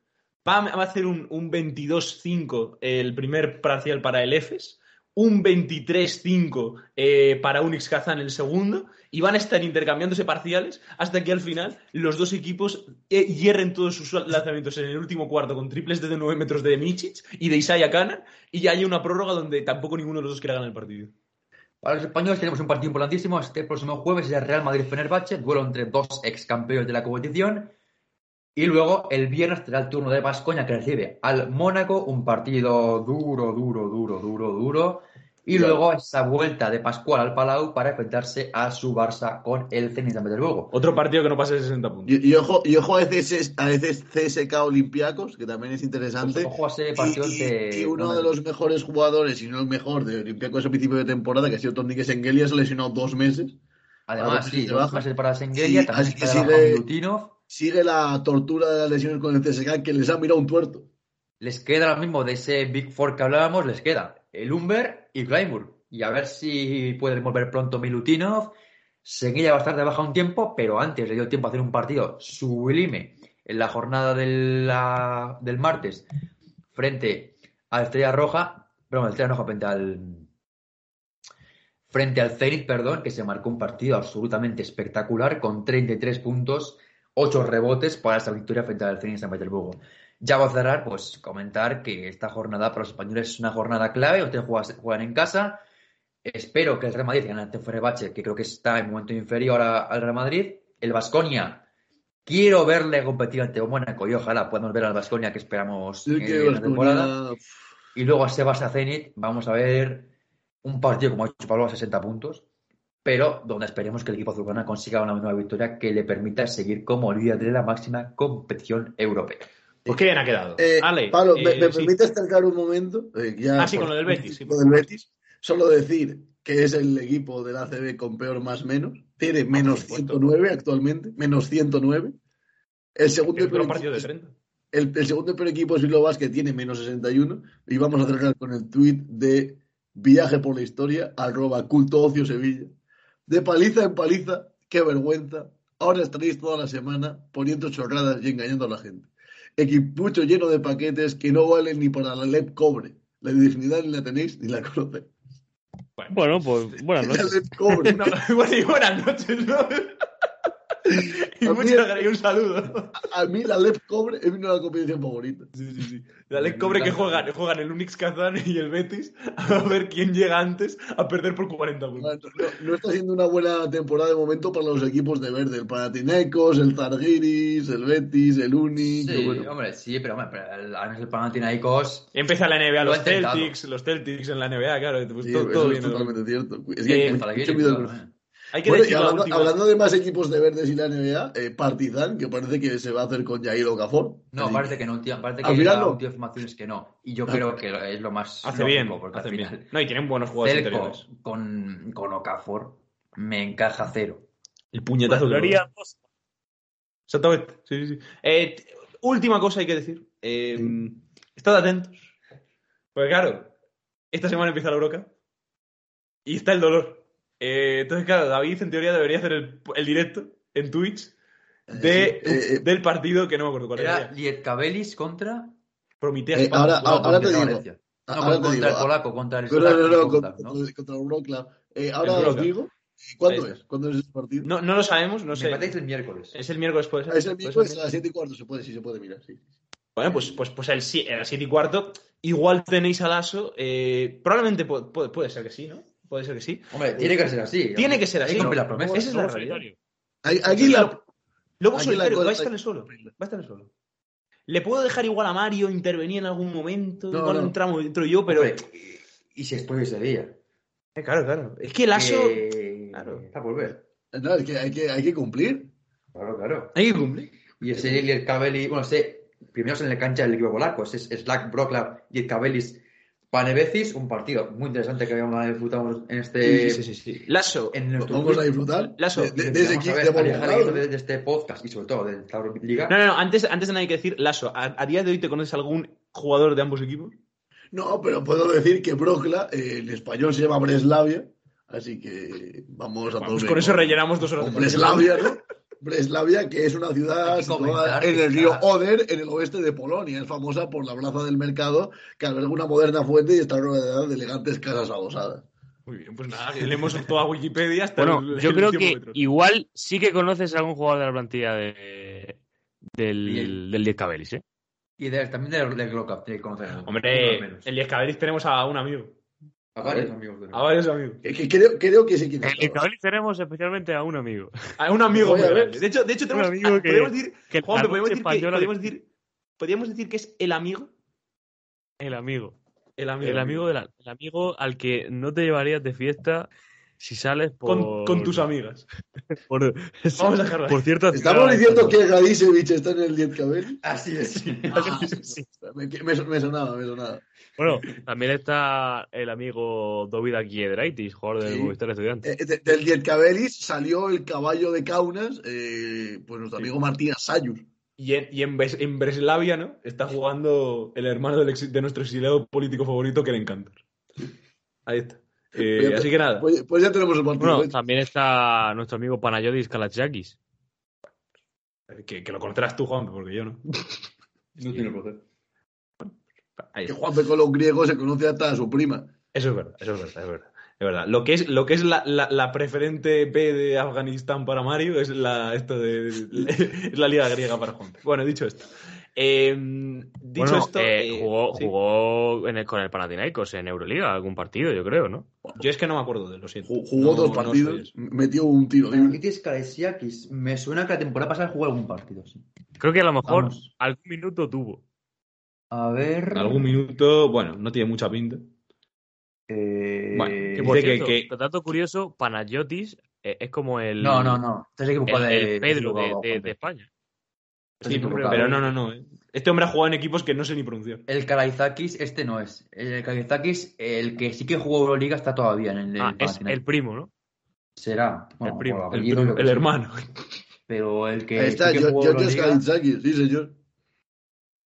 va a, va a hacer un, un 22-5 el primer parcial para el EFES, un 23-5 eh, para Unix Kazan el segundo, y van a estar intercambiándose parciales hasta que al final los dos equipos eh, hierren todos sus lanzamientos en el último cuarto con triples de 9 metros de Michic y de Isaiah Kanan, y ya haya una prórroga donde tampoco ninguno de los dos quiera ganar el partido. Para los españoles tenemos un partido importantísimo. Este próximo jueves es el Real Madrid-Fenerbahce, duelo entre dos ex campeones de la competición. Y luego el viernes será el turno de Vascoña que recibe al Mónaco, un partido duro, duro, duro, duro, duro. Y Ya. luego esa vuelta de Pascual al Palau para enfrentarse a su Barça con el Zenit San Petersburgo. Otro partido que no pase de 60 puntos. Y, y ojo, y ojo a veces a veces CSK Olympiacos, que también es interesante. Pues ojo a ese partido y, de- y uno de los mejores jugadores, si no el mejor, de Olympiacos a principio de temporada, que ha sido Tornique Sengelia, se ha lesionado dos meses. Además, sí, se dos meses para Sengelia, Sí, también así que de sigue-. Sigue la tortura de las lesiones con el CSK, que les ha mirado un tuerto. Les queda ahora mismo de ese Big Four que hablábamos, les queda el Humber y Claymore. Y a ver si pueden volver pronto Milutinov. Seguilla va a estar de baja un tiempo, pero antes le dio tiempo a hacer un partido sublime en la jornada de la- del martes frente a Estrella Roja, perdón, Estrella Roja frente al frente al Zenit, perdón, que se marcó un partido absolutamente espectacular con 33 puntos, 8 rebotes para esa victoria frente al Zenit de San Petersburgo. Ya va a cerrar, pues comentar que esta jornada para los españoles es una jornada clave, ustedes juegan, juegan en casa. Espero que el Real Madrid gane ante Fenerbahce, que creo que está en momento inferior a- al Real Madrid. El Vasconia, quiero verle competir ante Mónaco y ojalá podamos ver al Vasconia que esperamos Sí, que en la temporada. Y luego a Sebas a Zenit, vamos a ver un partido como ha hecho Pablo a 60 puntos, pero donde esperemos que el equipo azulgrana consiga una nueva victoria que le permita seguir como líder de la máxima competición europea. Pues qué bien ha quedado. Eh, Ale, Pablo, eh, ¿me, me sí. permites acercar un momento? Eh, ya Ah, sí, con lo del Betis, sí, Lo del Betis. Solo decir que es el equipo del ACB con peor más menos. Tiene menos por supuesto. 109 actualmente. Menos 109. El segundo, Que peor partido de equipo, 30. el, el segundo peor equipo es Bilbao Basket, tiene menos 61. Y vamos a cerrar con el tuit de Viaje por la Historia, arroba culto ocio Sevilla. De paliza en paliza, qué vergüenza. Ahora estaréis toda la semana poniendo chorradas y engañando a la gente. Equipucho lleno de paquetes que no valen ni para la LEP cobre. La dignidad ni la tenéis ni la conocéis. Bueno, pues buenas La noches. LEP cobre. No, bueno, y buenas noches, ¿no? Y A mí- muchas gracias y un saludo. A mí la LEP cobre es mi nueva competición favorita. Sí, sí, sí. La Lec Cobre que juegan, juegan el Unix Kazan y el Betis a ver quién llega antes a perder por 40 No, puntos. no está siendo una buena temporada de momento para los equipos de verde. El Panathinaikos, el Zargiris, el Betis, el Uni. Sí, bueno. hombre, sí, pero hombre, pero el, es el Panathinaikos. Empieza la NBA, Lo los. Celtics, los Celtics en la NBA, claro, pues Sí, todo, eso todo es bien. ¿no? totalmente cierto. Es que el mucho Zalgiris, miedo- claro, eh. Hay que Bueno, y decir la hablando, de más equipos de verdes y la NBA, eh, Partizan, que parece que se va a hacer con Jair Okafor. No, Así parece que no, tío. Parece que final la no. última información es que no. Y yo Ah. creo que es lo más. Hace lógico, bien, porque hace al bien. final, No, y tienen buenos jugadores interiores. con, con Okafor me encaja cero. El puñetazo dos. Exactamente. Sí, sí, sí. Eh, última cosa hay que decir. Eh, Estad atentos. Porque claro, esta semana empieza la Eurocup y está el dolor. Eh, entonces, claro, David en teoría debería hacer el, el directo en Twitch de, Eh, eh, eh. del partido que no me acuerdo cuál Era era. Lietkabelis contra. Prometea Eh, España. ahora- ahora te digo. Valencia. No, ahora te contra digo, el ah, polaco, contra el No, no, contra, ¿no? contra- el Wroclaw. Eh, ahora El os digo, ¿cuándo es? ¿Cuándo es ese partido? No, no lo sabemos, no Me sé. parece es el miércoles. Es el miércoles, puede ser. Ah, es el miércoles ser. a las 7 y cuarto, se puede, sí, se puede mirar, sí. Bueno, pues, pues, pues el, si- el 7 y cuarto, igual tenéis al ASO. eh, probablemente pu- puede, puede ser que sí, ¿no? Puede ser que sí. Hombre, tiene que ser así. Tiene que ser así. Hay que ¿no? las promesas. Esa es la realidad. Aquí la, lo- Lobo solitario, la va a estar solo. Va a estar solo. Le puedo dejar igual a Mario intervenir en algún momento. No, igual no. entramos dentro yo, pero. Hombre, y si después ese día. Eh, claro, claro. Es que el ASO. Que- Claro. A volver. no, es que hay, que hay que cumplir. Claro, claro. Hay que cumplir. Y ese Lietkabelis, bueno, ese, primero en la cancha del equipo polaco, es Slack Broclav, Lietkabelis, Panevecis, un partido muy interesante que habíamos disfrutado en este. Sí, sí, sí. sí. Lasso. En nuestro Vamos a disfrutar Lasso, de, de- que de ese Vamos a equipo ver, de de, de este podcast y sobre todo de la Euroliga. No, no, no. Antes, antes de nada hay que decir, Lasso, ¿a, a día de hoy te conoces algún jugador de ambos equipos? No, pero puedo decir que Brocla, eh, en español se llama Breslavia, así que vamos a Bueno, todos. pues con eso rellenamos dos horas de Con. Breslavia, ¿no? Breslavia, que es una ciudad situada en el río Oder, en el oeste de Polonia. Es famosa por la plaza del mercado, que alberga una moderna fuente y está rodeada de elegantes casas adosadas. Muy bien, pues nada, que leemos toda Wikipedia hasta Bueno, el- yo el creo que igual sí que conoces a algún jugador de la plantilla de, del, del Lietkabelis, ¿eh? Y de- también del de Glocap, tiene que conocer. Uno al Hombre, menos. el Liescabelis tenemos a un amigo. A varios amigos de A varios amigos. Que, creo, creo que sí que En el tenemos especialmente a un amigo. A un amigo muy grande. De hecho, de hecho tenemos, amigo ah, que- podemos decir, que Juan, podemos decir, que, podemos decir, podríamos decir que es el amigo. El amigo. El amigo. El amigo, de la- el amigo al que no te llevarías de fiesta si sales por... con, con tus amigas. Por, Vamos a dejarlo por ciertas Estamos diciendo que Gadisevich está en el Lietkabel. Así es. Ah, me, me, me sonaba, me sonaba. Bueno, también está el amigo Dovida Kiedraitis, jugador del Sí. Movistar Estudiantes. Eh, de- del Lietkabelis salió el caballo de Kaunas, eh, pues nuestro amigo Martín Sayus. Y en, y en, Bres- en Breslavia, ¿no? Está jugando el hermano del exi- de nuestro exiliado político favorito, que le encanta. Ahí está. Eh, Pues ya- así que nada. Pues, pues ya tenemos el partido. Bueno, hecho. también está nuestro amigo Panayodis Kalachakis. Que, que lo conocerás tú, Juan, porque yo no. No tiene poder. Ahí que. Juanpe con los griegos se conoce hasta a su prima. Eso es verdad, eso es verdad, es verdad. Es verdad. Lo que es, lo que es la, la, la preferente B de Afganistán para Mario es la, esto de, es la liga griega para Juan. Bueno, dicho esto. Eh, dicho Bueno, esto. eh, eh, jugó, sí. jugó en el- con el Panathinaikos en Euroliga, algún partido, yo creo, ¿no? Yo es que no me acuerdo de lo siento. Ju- Jugó No- dos partidos, metió un tiro Kalesiakis. Me suena que la temporada pasada jugó algún partido, sí. Creo que a lo mejor Vamos. algún minuto tuvo. A ver. Algún minuto, bueno, no tiene mucha pinta. Eh, Bueno, Que por que- cierto, que- dato curioso, Panayotis eh, es como el, No, no, no. Este es el equipo el, de, el Pedro de, España. Sí, Sí, pero, no, no, no. eh. Este hombre ha jugado en equipos que no sé ni pronunciar. El Kalaizakis, este no es. El Kalaizakis, el que sí que jugó Euroliga, está todavía en el. Ah, el es el primo, ¿no? Será. Bueno, primo, El, primo, yo que el hermano. Pero el que. Ahí está, sí que jugó Georgios Euroliga sí, señor.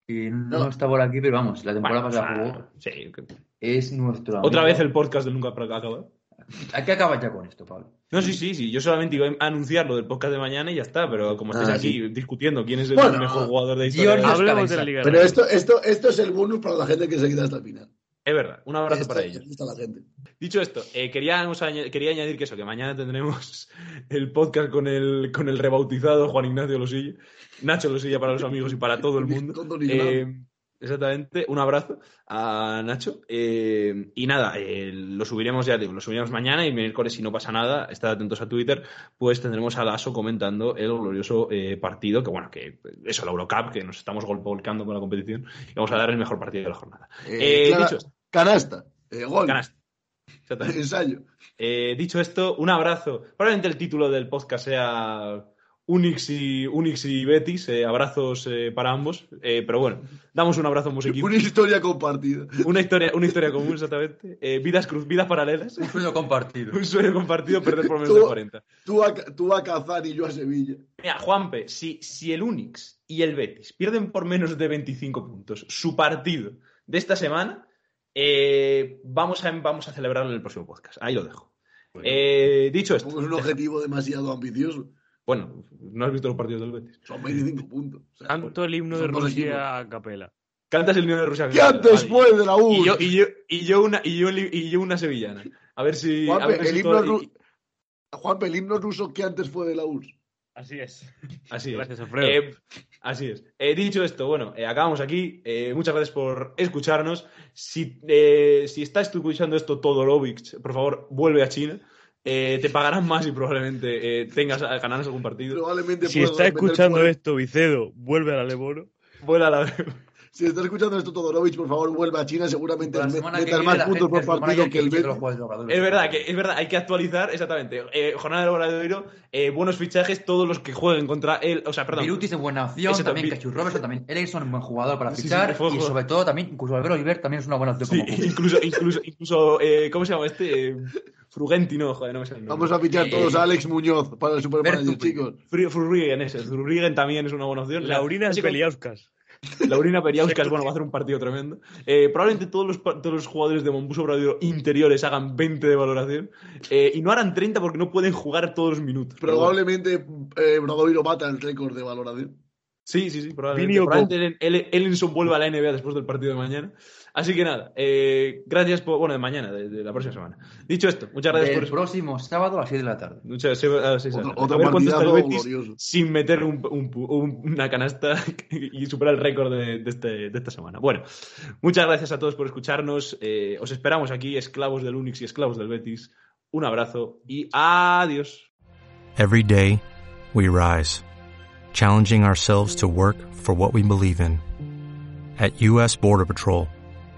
Y no, No. está por aquí, pero vamos, la temporada Bueno, pasada o sea, jugó. sí, Es nuestro. Otra amigo. vez el podcast del Nunca Acaba. Hay que acabar ya con esto, Pablo. No, sí, sí, sí. Yo solamente iba a anunciar lo del podcast de mañana y ya está. Pero como estáis Ah, aquí discutiendo quién es el Bueno, mejor jugador de historia. Hablemos de la. Liga. Pero de esto, esto, esto es el bonus para la gente que se queda hasta el final. Es verdad. Un abrazo Esto para ellos. gusta a la gente. Dicho esto, eh, queríamos añ- quería añadir que eso, que mañana tendremos el podcast con el, con el rebautizado Juan Ignacio Losilla. Nacho Losilla para los amigos y para todo el mundo. Eh, exactamente, un abrazo a Nacho. Eh, y nada, lo subiremos ya, digo, lo subiremos mañana y miércoles, si no pasa nada, estad atentos a Twitter, pues tendremos a Lasso comentando el glorioso partido, que bueno, que eso, la Eurocup, que nos estamos volcando con la competición, y vamos a dar el mejor partido de la jornada. Clara- dicho esto, Canasta. eh, gol. canasta. Exactamente. Ensayo. Eh, dicho esto, un abrazo. Probablemente el título del podcast sea Unix y, Unix y Betis, eh, abrazos eh, para ambos. Eh, pero bueno, damos un abrazo a ambos equipos. Una historia compartida. Una historia, una historia común, exactamente. Eh, vidas, cruz, vidas paralelas. Un sueño compartido. Un sueño compartido, perder por menos de 40. Tú a, tú a Kazán y yo a Sevilla. Mira, Juanpe, si, si el Unix y el Betis pierden por menos de 25 puntos su partido de esta semana, eh, vamos, a, vamos a celebrarlo en el próximo podcast. Ahí lo dejo. Eh, dicho esto, es un objetivo demasiado ambicioso. bueno, no has visto los partidos del Betis. Son 25 puntos. O sea, Tanto el himno de Rusia a capela. Cantas el himno de Rusia. ¿Qué antes Vale. fue de la U? Y yo, y, yo, y, yo una, y, yo, y yo una sevillana. A ver si. a Juanpe, ver si el himno, todo- ru- Juanpe, el himno ruso que antes fue de la URSS. Así es. Así es. Gracias, Alfredo. Eh, así es. Eh, dicho esto, bueno, eh, acabamos aquí. Eh, muchas gracias por escucharnos. Si, eh, si estás escuchando esto, Todorovic, por favor, vuelve a China. Eh, te pagarán más y probablemente eh, tengas ganarás algún partido. Probablemente si está escuchando esto, Vicedo, vuelve a la Leboro. Vuela a la. Si está escuchando esto Todorovic, por favor, vuelve a China. Seguramente La me- semana que metas viene más la puntos gente por del partido que el Betis. Es verdad, que, es verdad, hay que actualizar, exactamente. Eh, jornada de Obradoiro, eh, buenos fichajes, todos los que jueguen contra él. O sea, perdón. Virutis es buena opción, Ese también. Cachus Robertson, también Ericsson es un buen jugador para Sí, sí, fichar y sobre todo también incluso Albero Oliver también es una buena opción Sí, como incluso, incluso, incluso eh, ¿cómo se llama este? Frugenti, no, joder, no me sale el. Vamos a fichar Eh, todos a Alex Muñoz para el Bertupi. chicos. Fru- Frurigen ese, Frurigen también es una buena opción. Laurina Así que- Peliauskas. Laurina Periauskas, bueno, va a hacer un partido tremendo. Eh, probablemente todos los, todos los jugadores de Mombuso Obradoiro interiores hagan 20 de valoración eh, y no harán 30 porque no pueden jugar todos los minutos. Probablemente eh, Bradoiro bata el récord de valoración. Sí, sí, sí, probablemente. Probablemente Ellen- Ellenson vuelva a la NBA después del partido de mañana. Así que nada, eh, gracias por. Bueno, de mañana, de, de la próxima semana. Dicho esto, muchas gracias El por eso. próximo sábado a las 6 de la tarde. Muchas, sí, ah. Otro, A otro ver cuánto está el partidazo Betis glorioso. sin meter un- un- un- una canasta y superar el récord de, de este- de esta semana. Bueno, muchas gracias a todos por escucharnos. eh, os esperamos aquí, esclavos del Unix y esclavos del Betis. Un abrazo y adiós. Every day, we rise, challenging ourselves to work for what we believe in. At U.S. Border Patrol,